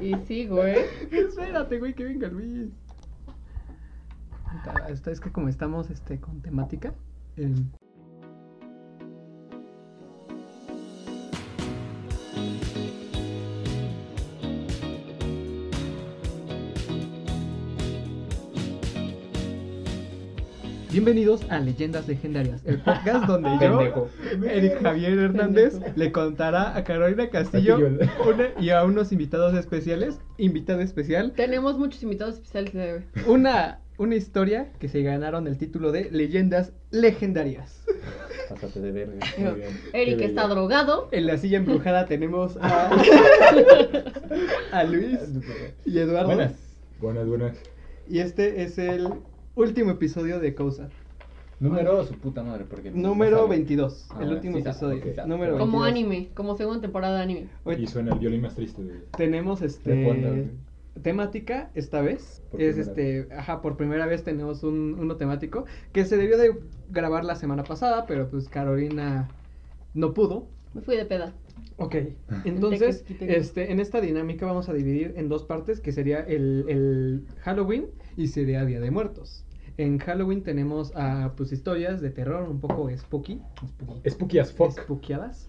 Y sí, güey. Espérate, güey, que venga Luis. Es que como estamos este, con temática. em, Bienvenidos a Leyendas Legendarias, el podcast donde yo, Pendejo. Eric Javier Hernández, Pendejo. le contará a Carolina Castillo una- y a unos invitados especiales, invitada especial, Tenemos muchos invitados especiales de hoy. una, una historia que se ganaron el título de Leyendas Legendarias. Pásate de verga. Digo, Muy bien. Eric Qué está bello. drogado. En la silla embrujada tenemos a, a Luis y Eduardo. Buenas. Buenas, buenas. Y este es el último episodio de Causa. Número su puta madre, porque. Número no sabe. 22, Ah, el último sí episodio. número Como 22. anime, como segunda temporada de anime. Hoy Y suena el violín más triste de... tenemos este De temática esta vez. Por es primera este, ajá, por primera vez tenemos un, uno temático que se debió de grabar la semana pasada, pero pues Carolina no pudo. Me fui de peda. Ok, entonces, Te- te- te- este, en esta dinámica vamos a dividir en dos partes, que sería el, el Halloween y sería Día de Muertos. En Halloween tenemos ah, pues historias de terror un poco spooky, Spooky as fuck. spookiadas.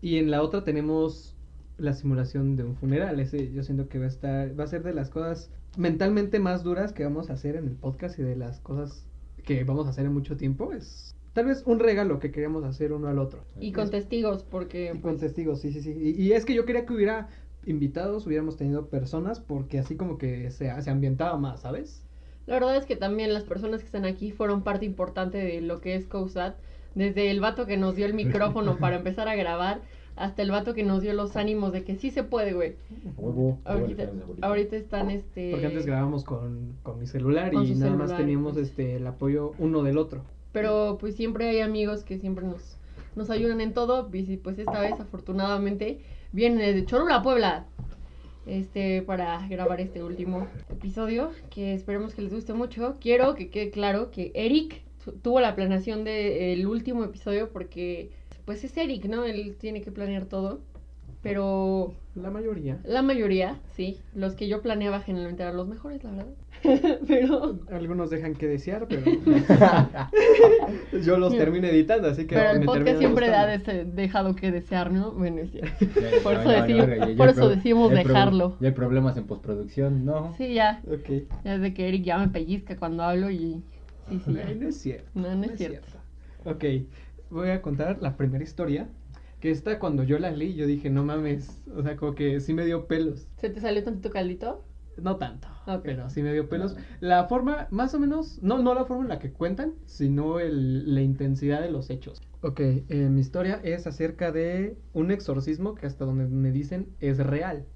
Y en la otra tenemos la simulación de un funeral. Ese yo siento que va a estar, va a ser de las cosas mentalmente más duras que vamos a hacer en el podcast y de las cosas que vamos a hacer en mucho tiempo. Es tal vez un regalo que queríamos hacer uno al otro. Y con testigos, porque Y con testigos, sí, sí, sí. Y, y es que yo quería que hubiera invitados, hubiéramos tenido personas, porque así como que se, se ambientaba más, ¿sabes? La verdad es que también las personas que están aquí fueron parte importante de lo que es COSAT. Desde el vato que nos dio el micrófono para empezar a grabar, hasta el vato que nos dio los ánimos de que sí se puede, güey. Huevo. Ahorita, ahorita están este. Porque antes grabábamos con, con mi celular Con y nada más teníamos pues. este el apoyo uno del otro. Pero pues siempre hay amigos que siempre nos, nos ayudan en todo. Y pues esta vez afortunadamente vienen desde Cholula, Puebla. Este, para grabar este último episodio, que esperemos que les guste mucho. Quiero que quede claro que Eric tu- tuvo la planeación del último episodio porque, pues es Eric, ¿no? Él tiene que planear todo. Pero La mayoría. la mayoría, sí, los que yo planeaba generalmente eran los mejores, la verdad. pero Algunos dejan que desear, pero yo los termino editando, así que Pero el me podcast siempre ha dejado que desear, ¿no? Bueno, es cierto. Ya, Por eso ya, decimos- ya, por eso dejarlo. Ya hay problemas en postproducción, no. Sí, ya. Ok. Ya es de que Eric ya me pellizca cuando hablo y... Sí, sí. Ay, no es cierto. No, no es cierto. Ok, voy a contar la primera historia. Que esta cuando yo la leí, yo dije, no mames. O sea, como que sí me dio pelos. ¿Se te salió tantito caldito? No tanto, Ok. pero sí me dio pelos. La forma, más o menos, no, no la forma en la que cuentan, sino el, la intensidad de los hechos. Ok, eh, mi historia es acerca de un exorcismo que hasta donde me dicen es real.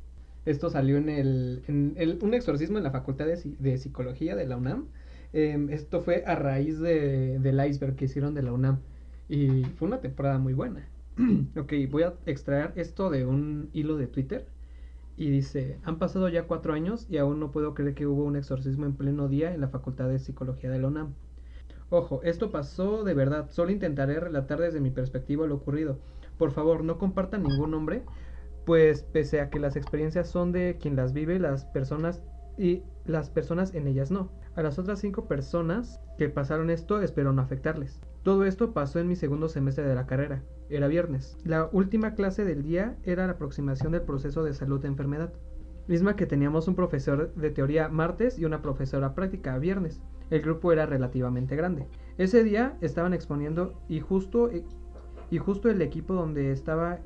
Esto salió en el, en el- un exorcismo en la Facultad de, de Psicología de la UNAM. Em, esto fue a raíz de, del iceberg que hicieron de la UNAM. Y fue una temporada muy buena. ok, voy a extraer esto de un hilo de Twitter. Y dice, han pasado ya cuatro años y aún no puedo creer que hubo un exorcismo en pleno día en la Facultad de Psicología de la UNAM. Ojo, esto pasó de verdad, solo intentaré relatar desde mi perspectiva lo ocurrido. Por favor, no compartan ningún nombre, pues pese a que las experiencias son de quien las vive, las personas y las personas en ellas no. A las otras cinco personas que pasaron esto espero no afectarles. Todo esto pasó en mi segundo semestre de la carrera. Era viernes. La última clase del día era la aproximación del proceso de salud de enfermedad. Misma que teníamos un profesor de teoría martes y una profesora práctica viernes. El grupo era relativamente grande. Ese día estaban exponiendo y justo, y justo el equipo donde estaba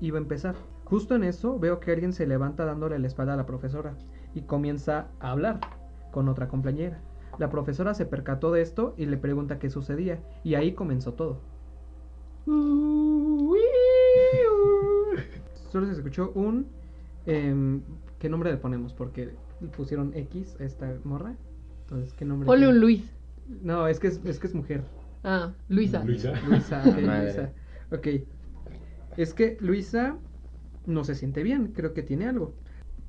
iba a empezar. Justo en eso veo que alguien se levanta dándole la espalda a la profesora y comienza a hablar con otra compañera. La profesora se percató de esto y le pregunta qué sucedía y ahí comenzó todo. Solo se escuchó un... em, ¿Qué nombre le ponemos? Porque le pusieron X a esta morra. Entonces, ¿qué nombre? Ponle un Luis. No, es que es, es que es mujer. Ah, Luisa. Luisa. Luisa, ok, Madre. Luisa. Ok. Es que Luisa no se siente bien, creo que tiene algo.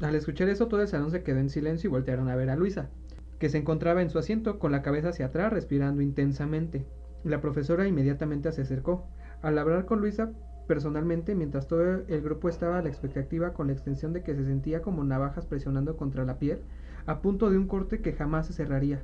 Al escuchar eso, todo el salón se quedó en silencio y voltearon a ver a Luisa, que se encontraba en su asiento con la cabeza hacia atrás, respirando intensamente. La profesora inmediatamente se acercó. Al hablar con Luisa, personalmente, mientras todo el grupo estaba a la expectativa con la extensión de que se sentía como navajas presionando contra la piel, a punto de un corte que jamás se cerraría.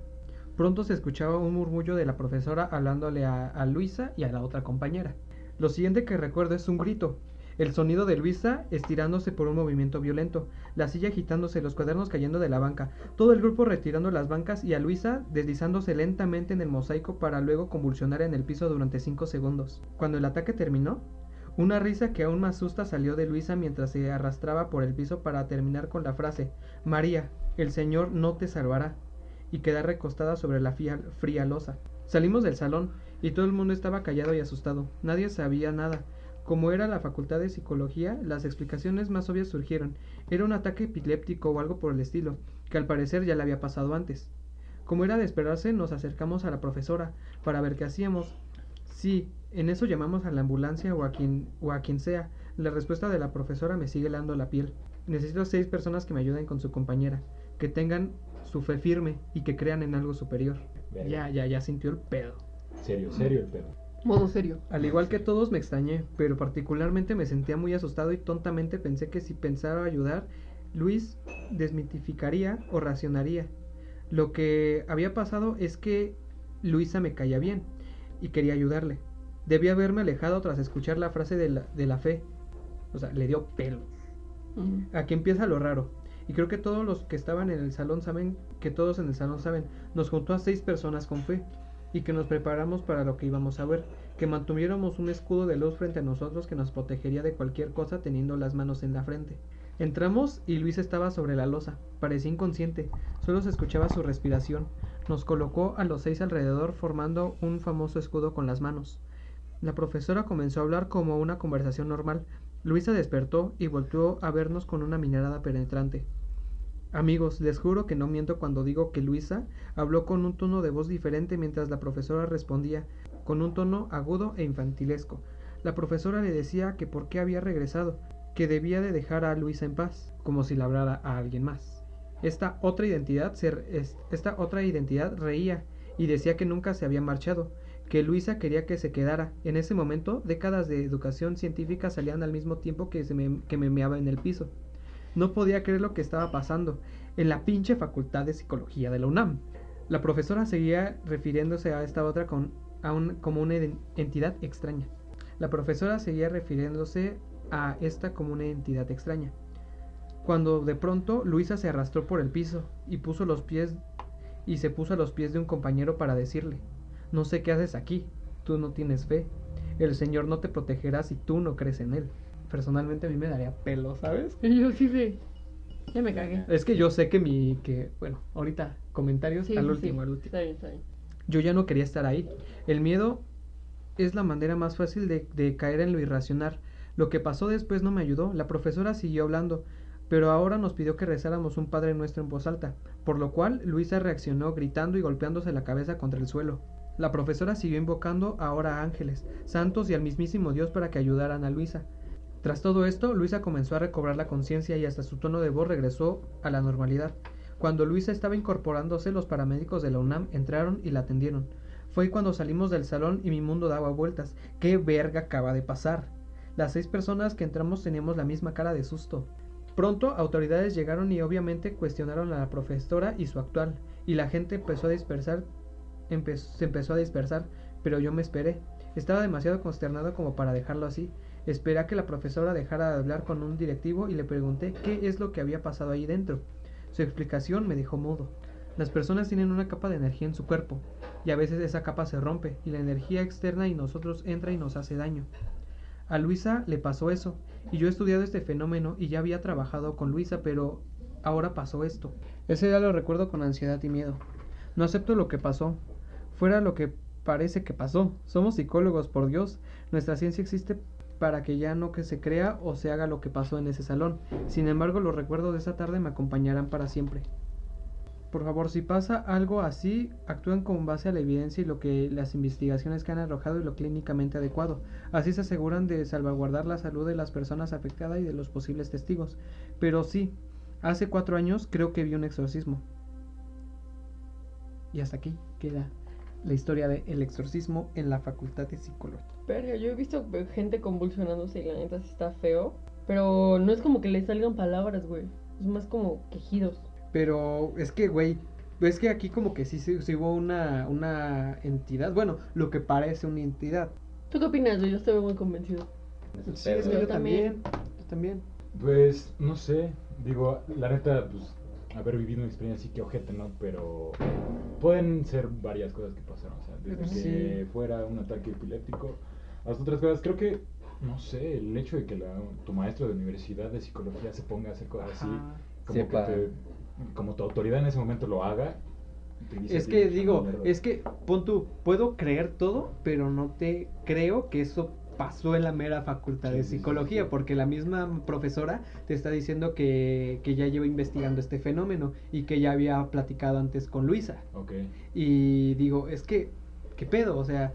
Pronto se escuchaba un murmullo de la profesora hablándole a, Luisa y a la otra compañera. Lo siguiente que recuerdo es un grito, el sonido de Luisa estirándose por un movimiento violento, la silla agitándose, los cuadernos cayendo de la banca, todo el grupo retirando las bancas y a Luisa deslizándose lentamente en el mosaico para luego convulsionar en el piso durante cinco segundos. Cuando el ataque terminó, una risa que aún más asusta salió de Luisa mientras se arrastraba por el piso para terminar con la frase María, el Señor no te salvará, y quedar recostada sobre la fría, fría losa. Salimos del salón y todo el mundo estaba callado y asustado. Nadie sabía nada. Como era la facultad de psicología, las explicaciones más obvias surgieron. Era un ataque epiléptico o algo por el estilo, que al parecer ya le había pasado antes. Como era de esperarse, nos acercamos a la profesora para ver qué hacíamos. Sí, en eso llamamos a la ambulancia o a quien, o a quien sea. La respuesta de la profesora me sigue helando la piel. Necesito seis personas que me ayuden con su compañera, que tengan su fe firme y que crean en algo superior. Verga. Ya, ya, ya sintió el pedo. Serio, serio el pedo. Modo serio. Al igual que todos me extrañé, pero particularmente me sentía muy asustado y tontamente pensé que si pensaba ayudar, Luis desmitificaría o racionaría. Lo que había pasado es que Luisa me caía bien y quería ayudarle. Debía haberme alejado tras escuchar la frase de la, de la fe. O sea, le dio pelo. Mm. Aquí empieza lo raro. Y creo que todos los que estaban en el salón saben, que todos en el salón saben, nos juntó a seis personas con fe y que nos preparamos para lo que íbamos a ver, que mantuviéramos un escudo de luz frente a nosotros que nos protegería de cualquier cosa teniendo las manos en la frente. Entramos y Luis estaba sobre la losa, parecía inconsciente, solo se escuchaba su respiración. Nos colocó a los seis alrededor formando un famoso escudo con las manos. La profesora comenzó a hablar como una conversación normal. Luisa despertó y volvió a vernos con una mirada penetrante. Amigos, les juro que no miento cuando digo que Luisa habló con un tono de voz diferente mientras la profesora respondía, con un tono agudo e infantilesco. La profesora le decía que por qué había regresado, que debía de dejar a Luisa en paz, como si la hablara a alguien más. Esta otra identidad reía y decía que nunca se había marchado, que Luisa quería que se quedara. En ese momento, décadas de educación científica salían al mismo tiempo que, se me, que en el piso. No podía creer lo que estaba pasando en la pinche facultad de psicología de la UNAM. La profesora seguía refiriéndose a esta otra con, a un- como una entidad extraña. La profesora seguía refiriéndose a esta como una entidad extraña. Cuando de pronto Luisa se arrastró por el piso y puso los pies y se puso a los pies de un compañero para decirle, no sé qué haces aquí, tú no tienes fe, el Señor no te protegerá si tú no crees en Él. Personalmente a mí me daría pelo, ¿sabes? Y yo sí de. Ya me cagué. Es que yo sé que mi, que, bueno, ahorita comentarios Sí, al último, sí. al último. Está bien, está bien. Yo ya no quería estar ahí. El miedo es la manera más fácil de, de caer en lo irracional. Lo que pasó después no me ayudó. La profesora siguió hablando, pero ahora nos pidió que rezáramos un Padre Nuestro en voz alta, por lo cual Luisa reaccionó gritando y golpeándose la cabeza contra el suelo. La profesora siguió invocando ahora a ángeles, santos y al mismísimo Dios para que ayudaran a Luisa. Tras todo esto, Luisa comenzó a recobrar la conciencia y hasta su tono de voz regresó a la normalidad. Cuando Luisa estaba incorporándose, los paramédicos de la UNAM entraron y la atendieron. Fue cuando salimos del salón y mi mundo daba vueltas. ¿Qué verga acaba de pasar? Las seis personas que entramos teníamos la misma cara de susto. Pronto autoridades llegaron y obviamente cuestionaron a la profesora y su actual, y la gente empezó a dispersar, se empezó a dispersar, pero yo me esperé. Estaba demasiado consternado como para dejarlo así. Esperé a que la profesora dejara de hablar con un directivo y le pregunté qué es lo que había pasado ahí dentro. Su explicación me dejó mudo. Las personas tienen una capa de energía en su cuerpo, y a veces esa capa se rompe, y la energía externa y nosotros entra y nos hace daño. A Luisa le pasó eso, y yo he estudiado este fenómeno y ya había trabajado con Luisa, pero ahora pasó esto. Ese día lo recuerdo con ansiedad y miedo. No acepto lo que pasó. Fuera lo que parece que pasó. Somos psicólogos, por Dios. Nuestra ciencia existe para que ya no que se crea o se haga lo que pasó en ese salón. Sin embargo, los recuerdos de esa tarde me acompañarán para siempre. Por favor, si pasa algo así, actúen con base a la evidencia y lo que las investigaciones que han arrojado y lo clínicamente adecuado. Así se aseguran de salvaguardar la salud de las personas afectadas y de los posibles testigos. Pero sí, hace cuatro años creo que vi un exorcismo. Y hasta aquí queda la historia de El exorcismo en la Facultad de Psicología. Verga, yo he visto gente convulsionándose y la neta sí está feo. Pero no es como que le salgan palabras, güey. Es más como quejidos. Pero es que, güey, es que aquí como que sí, sí, sí hubo una, una entidad, bueno, lo que parece una entidad. ¿Tú qué opinas? Yo estoy muy convencido. Sí, es que Yo yo también, también. yo también. Pues, no sé. Digo, la neta, pues, haber vivido una experiencia así que ojete, ¿no? Pero pueden ser varias cosas que pasaron. O sea, desde Sí. que fuera un ataque epiléptico hasta otras cosas. Creo que, no sé, el hecho de que la, tu maestro de universidad de psicología se ponga a hacer cosas así, Ajá. como, que te- como tu autoridad en ese momento lo haga. Es que digo, es que pon tú, puedo creer todo, pero no te creo que eso pasó en la mera facultad de Sí, sí, sí, psicología, porque la misma profesora te está diciendo que, que ya lleva investigando este fenómeno y que ya había platicado antes con Luisa. Ok. Y digo, es que, ¿qué pedo? O sea,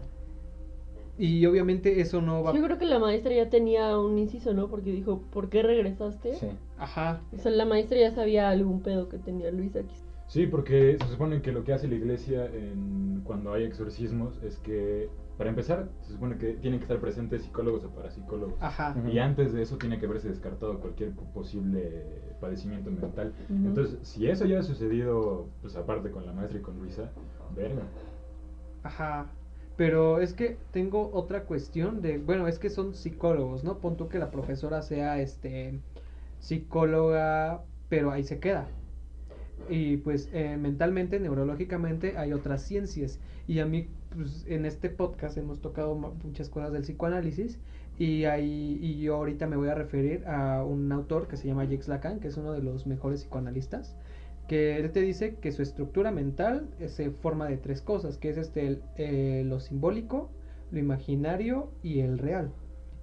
y obviamente eso no va... Yo creo que la maestra ya tenía un inciso, ¿no? Porque dijo, ¿por qué regresaste? Sí. Ajá. O sea, la maestra ya sabía algún pedo que tenía Luisa aquí. Sí, porque se supone que lo que hace la iglesia en, cuando hay exorcismos es que, para empezar, se supone que tienen que estar presentes psicólogos o parapsicólogos. Ajá. Y antes de eso tiene que haberse descartado cualquier posible padecimiento mental. Entonces, si eso ya ha sucedido, pues aparte con la maestra y con Luisa, verga. Ajá. Pero es que tengo otra cuestión de, bueno, es que son psicólogos, ¿no? Pon tú que la profesora sea, este, psicóloga, pero ahí se queda. Y pues eh, mentalmente, neurológicamente hay otras ciencias. Y a mí, pues en este podcast hemos tocado muchas cosas del psicoanálisis. Y, ahí, y yo ahorita me voy a referir a un autor que se llama Jacques Lacan, que es uno de los mejores psicoanalistas que él te dice que su estructura mental se forma de tres cosas, que es este el- eh, lo simbólico, lo imaginario y el real.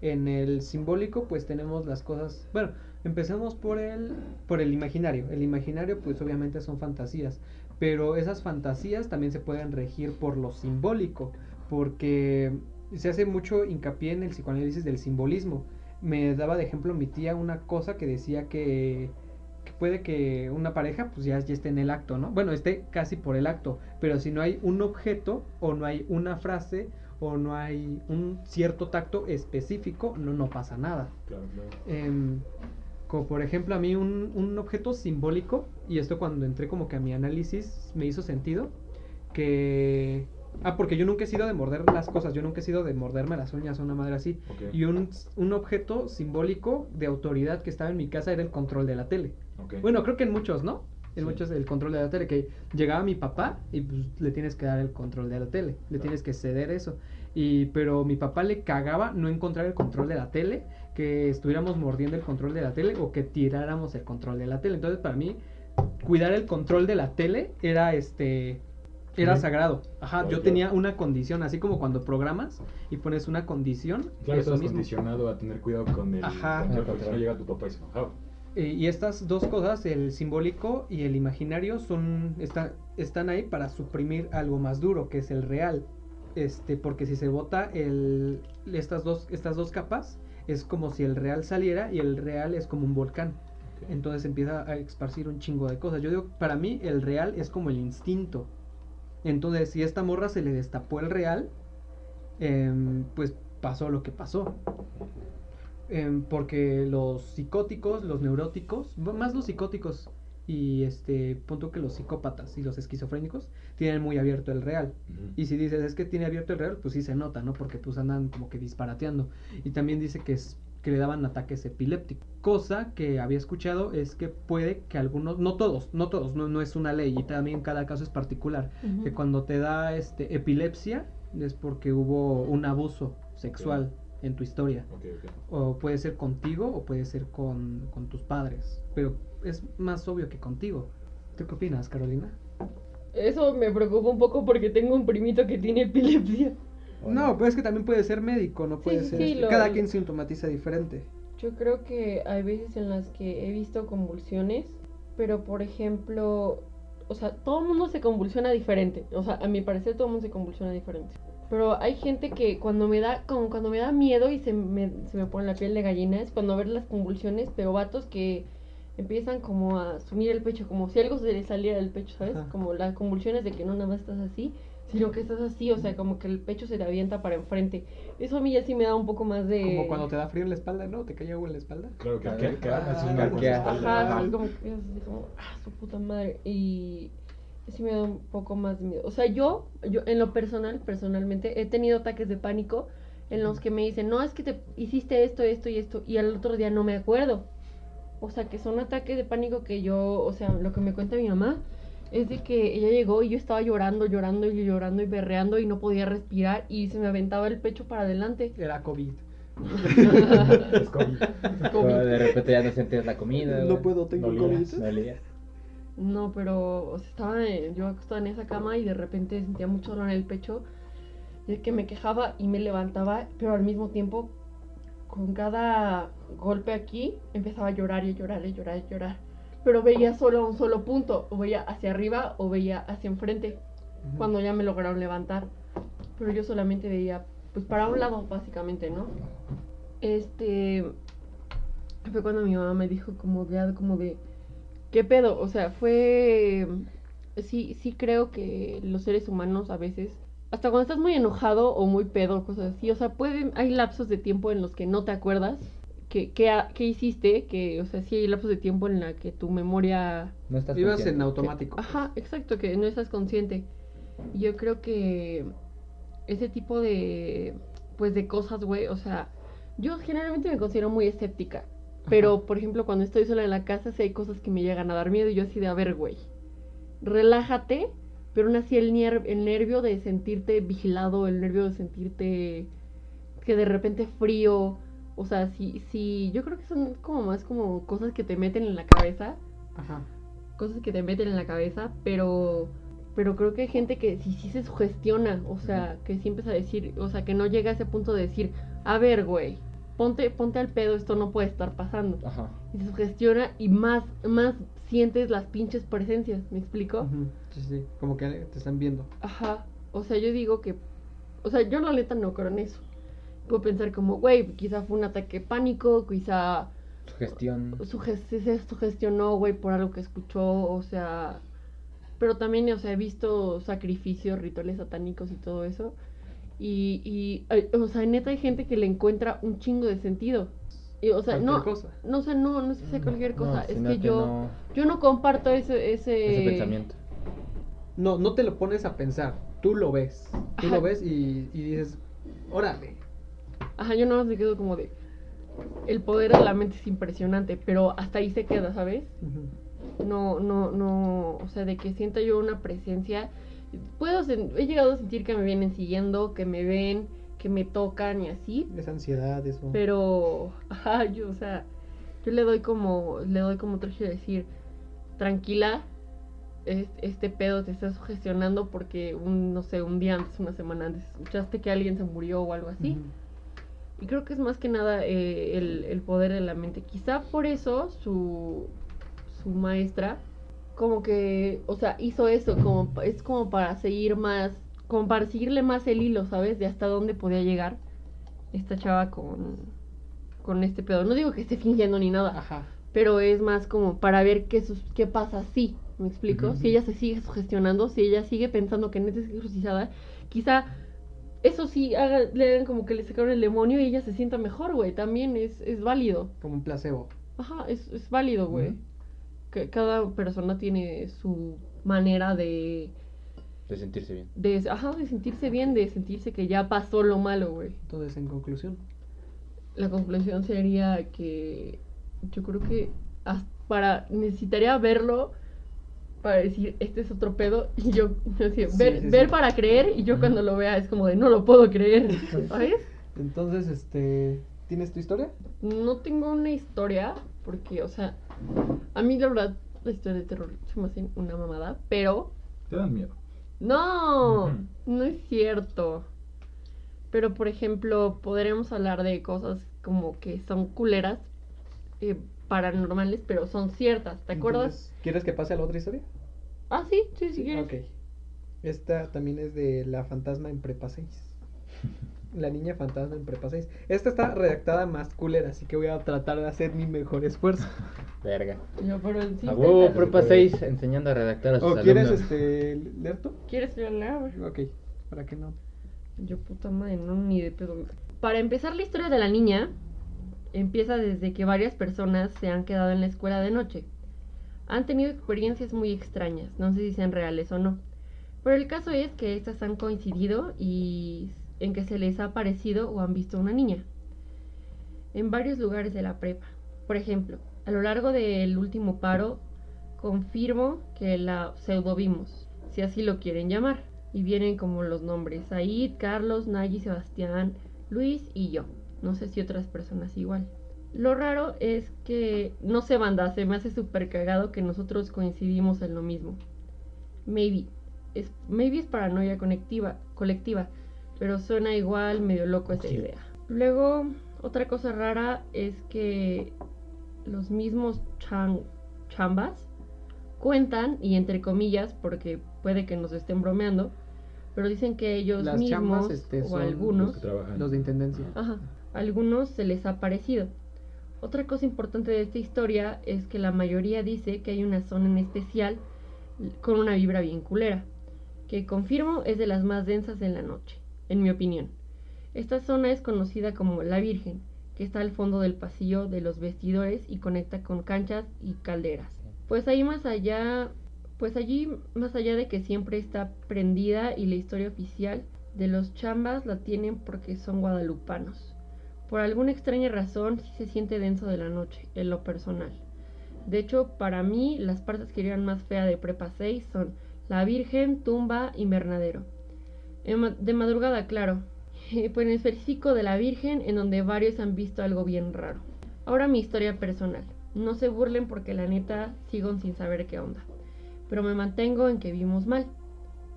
En el simbólico pues tenemos las cosas, bueno, empecemos por el por el imaginario. El imaginario pues obviamente son fantasías, pero esas fantasías también se pueden regir por lo simbólico, porque se hace mucho hincapié en el psicoanálisis del simbolismo. Me daba de ejemplo mi tía una cosa que decía que puede que una pareja pues ya, ya esté en el acto, ¿no? Bueno, esté casi por el acto, pero si no hay un objeto o no hay una frase o no hay un cierto tacto específico, no, no pasa nada. Claro, claro. Em, como por ejemplo a mí un, un objeto simbólico, y esto cuando entré como que a mi análisis me hizo sentido, que... Ah, porque yo nunca he sido de morder las cosas, yo nunca he sido de morderme las uñas o una madre así. Y un, un objeto simbólico de autoridad que estaba en mi casa era el control de la tele. Bueno, creo que en muchos, ¿no? En Sí. muchos el control de la tele, que llegaba mi papá y pues le tienes que dar el control de la tele, le Claro. tienes que ceder eso. Y pero mi papá le cagaba no encontrar el control de la tele, que estuviéramos mordiendo el control de la tele o que tiráramos el control de la tele. Entonces, para mí cuidar el control de la tele era este era Sí. sagrado. Ajá, Claro, yo claro. tenía una condición, así como cuando programas y pones una condición, Claro, estás mismo. condicionado a tener cuidado con el Ajá. control, El porque si no llega tu papá y se enojaba. Eh, y estas dos cosas, el simbólico y el imaginario, son está- están ahí para suprimir algo más duro, que es el real. Este, porque si se bota el, estas, dos, estas dos capas, es como si el real saliera y el real es como un volcán. Entonces empieza a esparcir un chingo de cosas. Yo digo, para mí el real es como el instinto. Entonces, si a esta morra se le destapó el real, em, pues pasó lo que pasó. Em, porque los psicóticos, los neuróticos, más los psicóticos y este punto que los psicópatas y los esquizofrénicos tienen muy abierto el real. Y si dices es que tiene abierto el real, pues sí se nota, ¿no? Porque pues andan como que disparateando. Y también dice que es que le daban ataques epilépticos. Cosa que había escuchado es que puede que algunos, no todos, no todos, no, no es una ley y también cada caso es particular. Que cuando te da este epilepsia es porque hubo un abuso sexual en tu historia. Ok, ok. O puede ser contigo o puede ser con, con tus padres. Pero es más obvio que contigo. ¿Tú qué opinas, Carolina? Eso me preocupa un poco porque tengo un primito que tiene epilepsia. No, pues es que también puede ser médico, no puede sí, ser. sí, este, lo- Cada quien sintomatiza diferente. Yo creo que hay veces en las que he visto convulsiones, pero por ejemplo, o sea, todo el mundo se convulsiona diferente. O sea, a mi parecer todo el mundo se convulsiona diferente. Pero hay gente que cuando me da, como cuando me da miedo y se me, se me pone la piel de gallina es cuando ver las convulsiones, pero vatos que empiezan como a sumir el pecho, como si algo se les saliera del pecho, ¿sabes? Ajá. Como las convulsiones de que no nada más estás así, sino que estás así, o sea, como que el pecho se te avienta para enfrente. Eso a mí ya sí me da un poco más de... Como cuando te da frío en la espalda, ¿no? Te cae agua en la espalda. Claro que. Ajá, Ajá. sí, como, es así como, ah, su puta madre. Y sí me da un poco más de miedo. O sea, yo, yo en lo personal, personalmente, he tenido ataques de pánico en los que me dicen, no, es que te hiciste esto, esto y esto, y al otro día no me acuerdo. O sea, que son ataques de pánico que yo, o sea, lo que me cuenta mi mamá es de que ella llegó y yo estaba llorando, llorando y llorando y berreando y no podía respirar y se me aventaba el pecho para adelante. Era COVID. Es COVID. COVID. De repente ya no sentías la comida. No puedo, tengo No COVID. No pero o sea, estaba yo acostada en esa cama y de repente sentía mucho dolor en el pecho. Y es que me quejaba y me levantaba, pero al mismo tiempo, con cada golpe aquí, empezaba a llorar y a llorar y a llorar y a llorar. Pero veía solo un solo punto, o veía hacia arriba o veía hacia enfrente, cuando ya me lograron levantar. Pero yo solamente veía, pues para un lado, básicamente, ¿no? Este. Fue cuando mi mamá me dijo, como de, como de. ¿Qué pedo? O sea, fue. Sí, sí creo que los seres humanos a veces. Hasta cuando estás muy enojado o muy pedo, cosas así. O sea, pueden. Hay lapsos de tiempo en los que no te acuerdas. Que, que, que hiciste, que, o sea, sí hay lapsos de tiempo en la que tu memoria No estás Ibas consciente. en automático. pues. Ajá, exacto, que no estás consciente. Yo creo que ese tipo de, pues, de cosas, güey, o sea, yo generalmente me considero muy escéptica. Pero, por ejemplo, cuando estoy sola en la casa, sí hay cosas que me llegan a dar miedo y yo así de, a ver, güey, relájate, pero aún así el, nier- el nervio de sentirte vigilado, el nervio de sentirte que de repente frío, o sea, sí, sí, yo creo que son como más como cosas que te meten en la cabeza Ajá. cosas que te meten en la cabeza, pero pero creo que hay gente que sí sí se sugestiona, o sea, que sí empieza a decir, o sea, que no llega a ese punto de decir, a ver, güey, ponte ponte al pedo, esto no puede estar pasando. Ajá. Y se sugestiona y más más sientes las pinches presencias, ¿me explico? Ujú. Sí, sí. Como que te están viendo. Ajá. O sea, yo digo que o sea, yo la neta no creo en eso. Puedo pensar como, güey, quizá fue un ataque pánico, quizá Sugestión. suge- se sugestionó, güey, por algo que escuchó, o sea, pero también, o sea, he visto sacrificios, rituales satánicos y todo eso, y, y o sea, neta hay gente que le encuentra un chingo de sentido, y, o sea, Cualquier no, cosa. no, o sea, no, no es que sea cualquier cosa, No, es que yo, no- yo no comparto ese, ese, ese pensamiento. No, no te lo pones a pensar. Tú lo ves. Tú Ajá. lo ves y, y dices, órale. Ajá, yo no me quedo como de, el poder de la mente es impresionante, pero hasta ahí se queda, ¿sabes? No, no, no, o sea, de que sienta yo una presencia. Puedo, he llegado a sentir que me vienen siguiendo, que me ven, que me tocan y así, Es ansiedad, eso. pero, ajá, yo, o sea, yo le doy como, le doy como otro de decir, tranquila, es- este pedo te está sugestionando porque un, no sé, un día antes, una semana antes, escuchaste que alguien se murió o algo así. Y creo que es más que nada eh, el, el poder de la mente. Quizá por eso su, su maestra como que, o sea, hizo eso, como es como para seguir más, como para seguirle más el hilo, ¿sabes? De hasta dónde podía llegar esta chava con, con este pedo. No digo que esté fingiendo ni nada, Ajá. pero es más como para ver qué, sus- qué pasa si, ¿me explico? Si ella se sigue sugestionando, si ella sigue pensando que neta es exorcizada, quizá eso sí haga, le hagan como que le sacaron el demonio y ella se sienta mejor, güey, también es, es válido. Como un placebo. Ajá, es, es válido, güey. Que cada persona tiene su manera de, De sentirse bien. de, ajá, de sentirse bien, de sentirse que ya pasó lo malo, güey. Entonces, en conclusión. La conclusión sería que yo creo que para necesitaría verlo para decir este es otro pedo y yo así, Sí, ver, sí, ver sí. para creer y yo cuando lo vea es como de no lo puedo creer, ¿sabes? Entonces, este. ¿Tienes tu historia? No tengo una historia porque, o sea, a mí la verdad la historia de terror se me hace una mamada, pero Te dan miedo. no, no es cierto. Pero por ejemplo, podremos hablar de cosas como que son culeras, eh, paranormales, pero son ciertas, ¿te acuerdas? Entonces, ¿Quieres que pase a la otra historia? Ah, sí, sí, sí. quieres. Ok. Esta también es de la fantasma en prepa 6. La niña fantasma en prepa 6. Esta está redactada más culera, así que voy a tratar de hacer mi mejor esfuerzo. Verga. Yo, pero sí, A está huevo, interesante. prepa 6 enseñando a redactar a sus ¿O quieres alumnos. este leer tú? ¿Quieres leerla? Ok, para que no. Yo puta madre, no, ni de pedo. Para empezar la historia de la niña, empieza desde que varias personas se han quedado en la escuela de noche. Han tenido experiencias muy extrañas, no sé si sean reales o no. Pero el caso es que estas han coincidido y en que se les ha aparecido o han visto una niña. En varios lugares de la prepa. Por ejemplo, a lo largo del último paro, confirmo que la pseudo vimos, si así lo quieren llamar. Y vienen como los nombres Said, Carlos, Nayi, Sebastián, Luis y yo. No sé si otras personas igual. Lo raro es que, no sé banda, se me hace súper cagado que nosotros coincidimos en lo mismo. Maybe. Es, maybe es paranoia conectiva, colectiva, pero suena igual medio loco esa Sí. idea. Luego, otra cosa rara es que los mismos chan- chambas cuentan, y entre comillas, porque puede que nos estén bromeando, pero dicen que ellos Las mismos chambas, este, o algunos, Los que trabajan. Los de intendencia. ajá, algunos se les ha parecido. Otra cosa importante de esta historia es que la mayoría dice que hay una zona en especial con una vibra bien culera, que confirmo es de las más densas en la noche, en mi opinión. Esta zona es conocida como La Virgen, que está al fondo del pasillo de los vestidores y conecta con canchas y calderas. Pues ahí más allá, pues allí más allá de que siempre está prendida y la historia oficial de los chambas la tienen porque son guadalupanos. Por alguna extraña razón sí se siente denso de la noche, en lo personal. De hecho, para mí las partes que irían más fea de Prepa 6 son La Virgen, Tumba, Invernadero. De madrugada, claro. Pues en específico de la Virgen, en donde varios han visto algo bien raro. Ahora mi historia personal. No se burlen porque la neta sigo sin saber qué onda. Pero me mantengo en que vimos mal.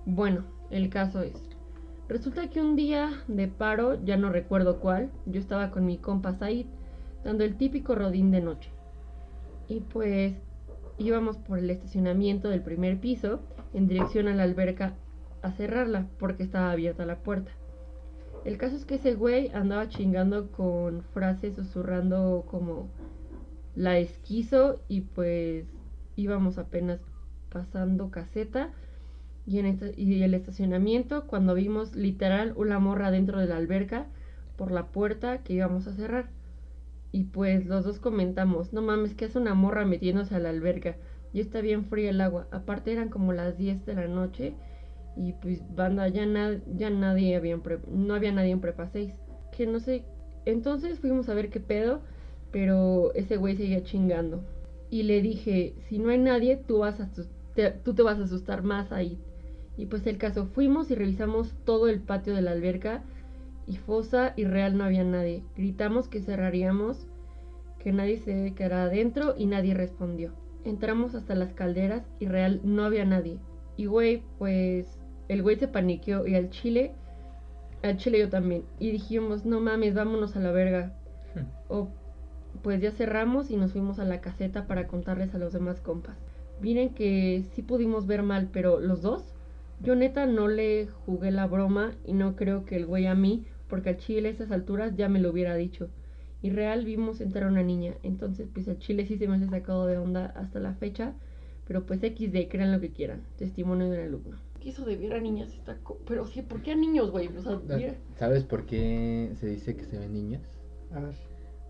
Bueno, el caso es. Resulta que un día de paro, ya no recuerdo cuál, yo estaba con mi compa Said, dando el típico rodín de noche. Y pues íbamos por el estacionamiento del primer piso en dirección a la alberca a cerrarla porque estaba abierta la puerta. El caso es que ese güey andaba chingando con frases susurrando como la esquizo y pues íbamos apenas pasando caseta y, en esta- y el estacionamiento cuando vimos literal una morra dentro de la alberca por la puerta que íbamos a cerrar. Y pues los dos comentamos, no mames, que es una morra metiéndose a la alberca. Y está bien fría el agua. Aparte eran como las 10 de la noche. Y pues banda, ya, ya nadie había no había nadie en prepa 6. Que no sé. Entonces fuimos a ver qué pedo. Pero ese güey seguía chingando. Y le dije, si no hay nadie, tú, vas a tú te vas a asustar más ahí. Y pues el caso, fuimos y revisamos todo el patio de la alberca. Y fosa y real no había nadie. Gritamos que cerraríamos, que nadie se quedara adentro y nadie respondió. Entramos hasta las calderas y real no había nadie. Y güey, pues el güey se paniqueó y al chile, al chile yo también. Y dijimos, no mames, vámonos a la verga. O pues ya cerramos y nos fuimos a la caseta para contarles a los demás compas. Miren que sí pudimos ver mal, pero los dos, yo neta no le jugué la broma y no creo que el güey a mí, porque al chile a esas alturas ya me lo hubiera dicho. Y real vimos entrar a una niña, entonces pues al chile sí se me hace sacado de onda hasta la fecha, pero pues XD, crean lo que quieran, testimonio de un alumno. ¿Qué eso de ver a niñas está co- Pero sí, ¿por qué a niños, güey? O sea, mira. ¿Sabes por qué se dice que se ven niños? A ver.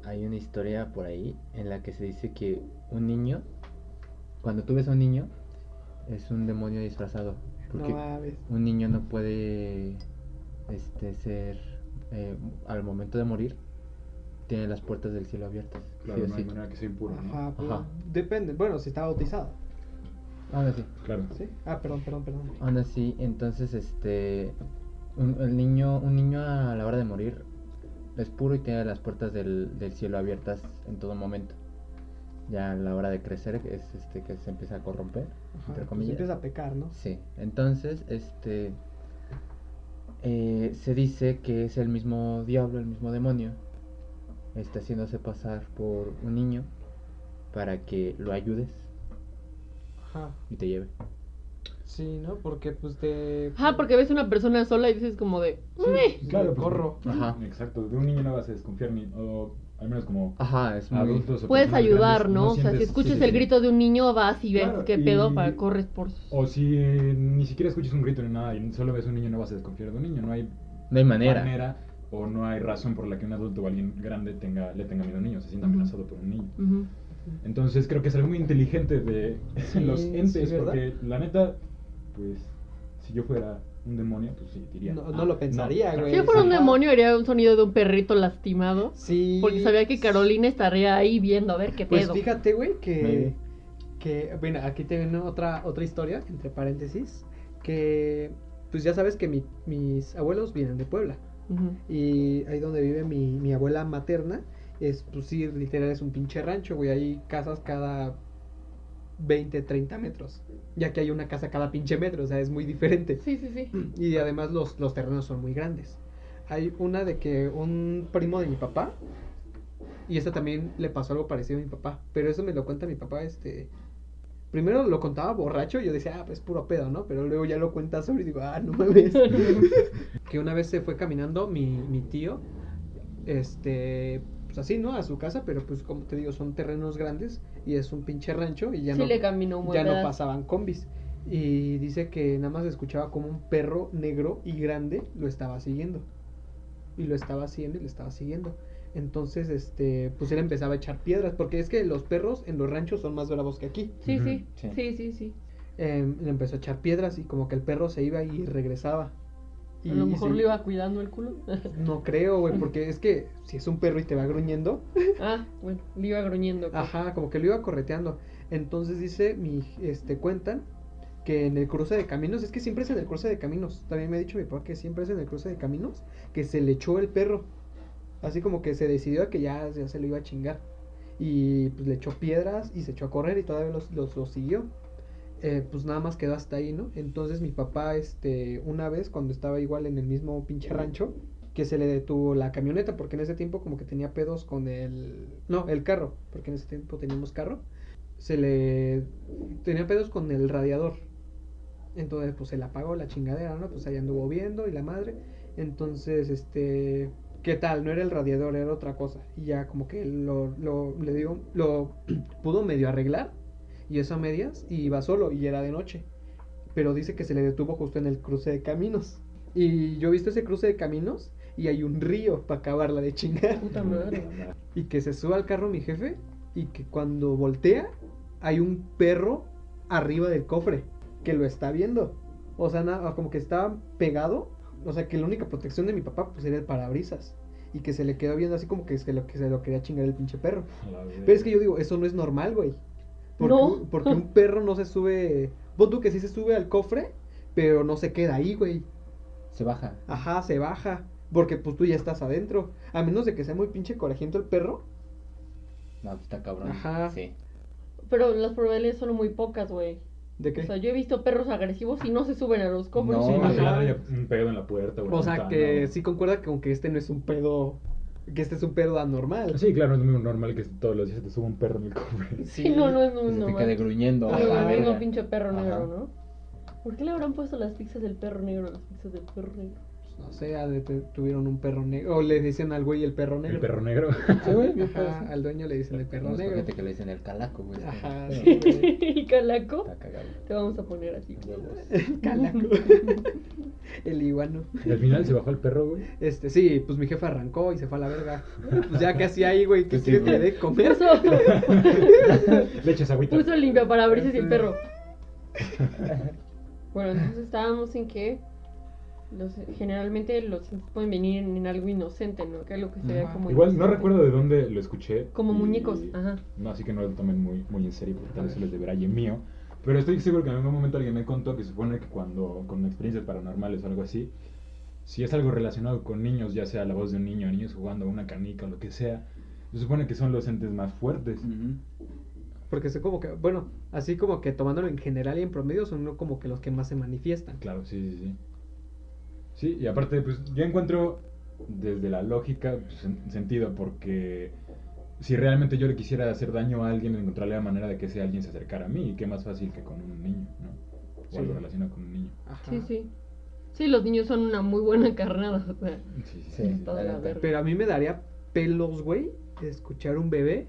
Hay una historia por ahí en la que se dice que un niño, cuando tú ves a un niño, es un demonio disfrazado. Porque No un niño no puede este, ser, eh, al momento de morir, tiene las puertas del cielo abiertas. Claro, sí o no hay sí. manera que sea impuro, ¿no? Ajá, pues, Ajá. Depende. Bueno, si está bautizado. Aún así, Claro. ¿Sí? Ah, perdón, perdón, perdón. aún así, entonces, este, un, el niño, un niño a la hora de morir es puro y tiene las puertas del, del cielo abiertas en todo momento. Ya a la hora de crecer es este que se empieza a corromper, Ajá, entre pues comillas. empieza a pecar, ¿no? Sí, entonces, este, eh, se dice que es el mismo diablo, el mismo demonio, está haciéndose pasar por un niño para que lo ayudes Ajá. y te lleve. Sí, ¿no? Porque pues te... Ajá, porque ves una persona sola y dices como de... "Uy". Claro, pues, corro. Ajá. Exacto, de un niño no vas a desconfiar ni, o al menos como Ajá, es muy... adultos o Puedes ayudar, grandes, ¿no? o sea, si escuchas sí, el sí. grito de un niño, vas y ves Claro, qué pedo y- para corres por... O si ni siquiera escuchas un grito ni nada y solo ves un niño, no vas a desconfiar de un niño. No hay No hay manera. o no hay razón por la que un adulto o alguien grande tenga, le tenga miedo a un niño, se sienta Ujú. amenazado por un niño. Entonces creo que es algo muy inteligente de Sí, los entes, porque la neta, pues, si yo fuera un demonio, pues sí, diría. No- "Ah, no lo pensaría, güey. Si yo fuera un demonio, haría un sonido de un perrito lastimado. Sí. Porque sabía que Carolina estaría ahí viendo a ver qué Pues pedo. fíjate, güey, que... Maybe. que bueno, aquí te viene otra, otra historia, entre paréntesis, que pues ya sabes que mi- mis abuelos vienen de Puebla. Y ahí donde vive mi, mi abuela materna, es pues sí, literal es un pinche rancho, güey. Hay casas cada 20, 30 metros. Ya que hay una casa cada pinche metro, o sea, es muy diferente. Sí, sí, sí. Y además los, los terrenos son muy grandes. Hay una de que un primo de mi papá, y esta también le pasó algo parecido a mi papá, pero eso me lo cuenta mi papá, este... Primero lo contaba borracho y yo decía, ah, pues puro pedo, ¿no? Pero luego ya lo cuenta sobre y digo, ah, no mames. que una vez se fue caminando mi, mi tío, este, pues así, ¿no? A su casa, pero pues como te digo, son terrenos grandes y es un pinche rancho y ya sí no le caminó ya no pasaban combis. Y dice que nada más escuchaba como un perro negro y grande lo estaba siguiendo. Y lo estaba siguiendo y lo estaba siguiendo. Entonces, este, pues él empezaba a echar piedras, porque es que los perros en los ranchos son más bravos que aquí. Sí, Sí. sí, sí, sí. Em, le empezó a echar piedras y como que el perro se iba y regresaba. Y, A lo mejor se- le iba cuidando el culo. No creo, güey, porque es que si es un perro y te va gruñendo, ah, bueno, le iba gruñendo. pues. Ajá, como que lo iba correteando. Entonces dice, mi, este, cuentan que en el cruce de caminos, es que siempre es en el cruce de caminos. También me ha dicho mi papá que siempre es en el cruce de caminos, que se le echó el perro. Así como que se decidió a que ya, ya se lo iba a chingar. Y pues le echó piedras y se echó a correr y todavía los, los, los siguió. Eh, pues nada más quedó hasta ahí, ¿no? Entonces mi papá, este, una vez cuando estaba igual en el mismo pinche rancho, que se le detuvo la camioneta, porque en ese tiempo como que tenía pedos con el... No, el carro, porque en ese tiempo teníamos carro. Se le... tenía pedos con el radiador. Entonces pues se le apagó la chingadera, ¿no? Pues ahí anduvo viendo y la madre. Entonces, este... ¿Qué tal? No era el radiador, era otra cosa. Y ya como que lo, lo, le digo, lo pudo medio arreglar. Y eso a medias. Y iba solo y era de noche. Pero dice que se le detuvo justo en el cruce de caminos. Y yo he visto ese cruce de caminos y hay un río para acabarla de chingar. Puta madre. Y que se sube al carro mi jefe y que cuando voltea hay un perro arriba del cofre que lo está viendo. O sea, nada, como que estaba pegado. O sea, que la única protección de mi papá pues era el parabrisas. Y que se le quedó viendo así como que se lo, que se lo quería chingar el pinche perro. Pero es que yo digo, eso no es normal, güey. Porque, No. un- porque un perro no se sube. Vos tú que sí se sube al cofre, pero no se queda ahí, güey. Se baja. Ajá, se baja. Porque pues tú ya estás adentro. A menos de que sea muy pinche corajiento el perro. No, pues está cabrón. Ajá. Sí. Pero las probabilidades son muy pocas, güey. ¿De qué? O sea, yo he visto perros agresivos y no se suben a los cofres. No, Sí, haya un pedo en la puerta. o sea, ventana, que o- sí concuerda con que este no es un pedo. Que este es un pedo anormal. Sí, claro, no es muy normal que todos los días te suba un perro en el cofre. Sí, no, no es muy Que se te normal. quede gruñendo. La mismo verga. pinche perro Ajá. negro, ¿no? ¿Por qué le habrán puesto las pizzas del perro negro a las pizzas del perro negro? No sé, ha de te- tuvieron un perro negro. O le dicen al güey el perro negro. El perro negro. Sí, güey, Ajá, al dueño le dicen el perro Conozco negro. que le dicen el calaco, güey. Ajá, Sí. sí, güey. el calaco. Está cagado. Te vamos a poner así. El calaco. el iguano. Y al final se bajó el perro, güey. Este, sí, pues mi jefe arrancó y se fue a la verga. Pues ya hacía ahí, güey, ¿qué Pues sí, que le güey. dé comer? Puso, Le echas agüita. puso limpia para abrirse Sí. sin perro. Bueno, entonces estábamos en que los, generalmente los entes pueden venir en, en algo inocente, ¿no? Que es lo que se como Igual no inocente. recuerdo de dónde lo escuché. Como y- muñecos, ajá. No, así que no lo tomen muy, muy en serio porque tal vez se ver. les deberá y mío. Pero estoy seguro que en algún momento alguien me contó que se supone que cuando con experiencias paranormales o algo así, si es algo relacionado con niños, ya sea la voz de un niño, niños jugando a una canica o lo que sea, se supone que son los entes más fuertes. Ujú. Porque sé como que, bueno, así como que tomándolo en general y en promedio son como que los que más se manifiestan. Claro, sí, sí, sí. Sí, y aparte, pues yo encuentro desde la lógica pues, sen- sentido, porque si realmente yo le quisiera hacer daño a alguien, encontraría la manera de que ese alguien se acercara a mí, y qué más fácil que con un niño, ¿no? o algo Sí. relacionado con un niño. Ajá. Sí, sí. Sí, los niños son una muy buena carnada. O sea, Sí, sí, Sí, la verga. Pero a mí me daría pelos, güey, escuchar un bebé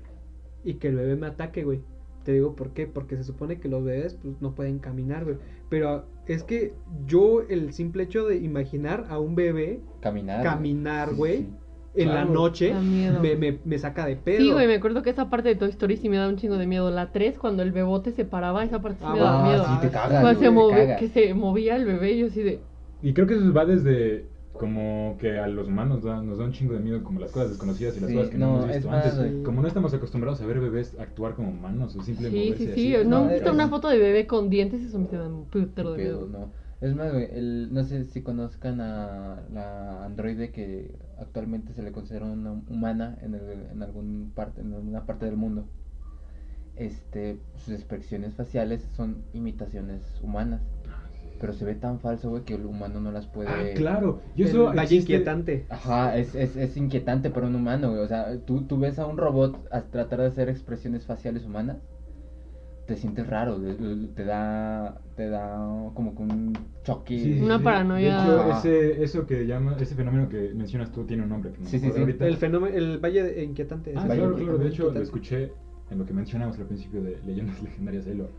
y que el bebé me ataque, güey. Te digo por qué, porque se supone que los bebés pues no pueden caminar, güey. Pero es que yo el simple hecho de imaginar a un bebé Caminar. caminar, güey, sí. en Claro. la noche Da me, me, me saca de pedo. Sí, güey, me acuerdo que esa parte de Toy Story sí me da un chingo de miedo. La 3, cuando el bebote se paraba, esa parte sí Ah, me daba va, miedo. sí, te Ah, cagas. Cuando se güey, te move- cagas. que se movía el bebé, yo así de. Y creo que eso va desde como que a los humanos da- nos da un chingo de miedo como las cosas desconocidas y las Sí, cosas que no, no, hemos visto antes. Como no estamos acostumbrados a ver bebés actuar como humanos o Sí, simplemente sí, sí. ¿No No, visto es- una foto de bebé con dientes? Eso me da un putero de miedo. no. Es más, güey, el, no sé si conozcan a la androide que actualmente se le considera una humana en, el, en, algún parte, en alguna parte del mundo. Este, sus expresiones faciales son imitaciones humanas. Pero se ve tan falso, güey, que el humano no las puede... Ah, claro. Y El eso valle existe- inquietante. Ajá, es, es, es inquietante para un humano, güey. O sea, tú, tú ves a un robot a tratar de hacer expresiones faciales humanas, te sientes raro, te da, te da como que un choque. Sí, sí, Una sí. paranoia. De hecho, ese, eso que llama, ese fenómeno que mencionas tú tiene un nombre que no Sí, sí, sí. ahorita. El fenómeno, el valle de- inquietante. Ah, Valle claro, claro. De hecho, lo escuché en lo que mencionamos al principio de Leyendas Legendarias. Ahí lo,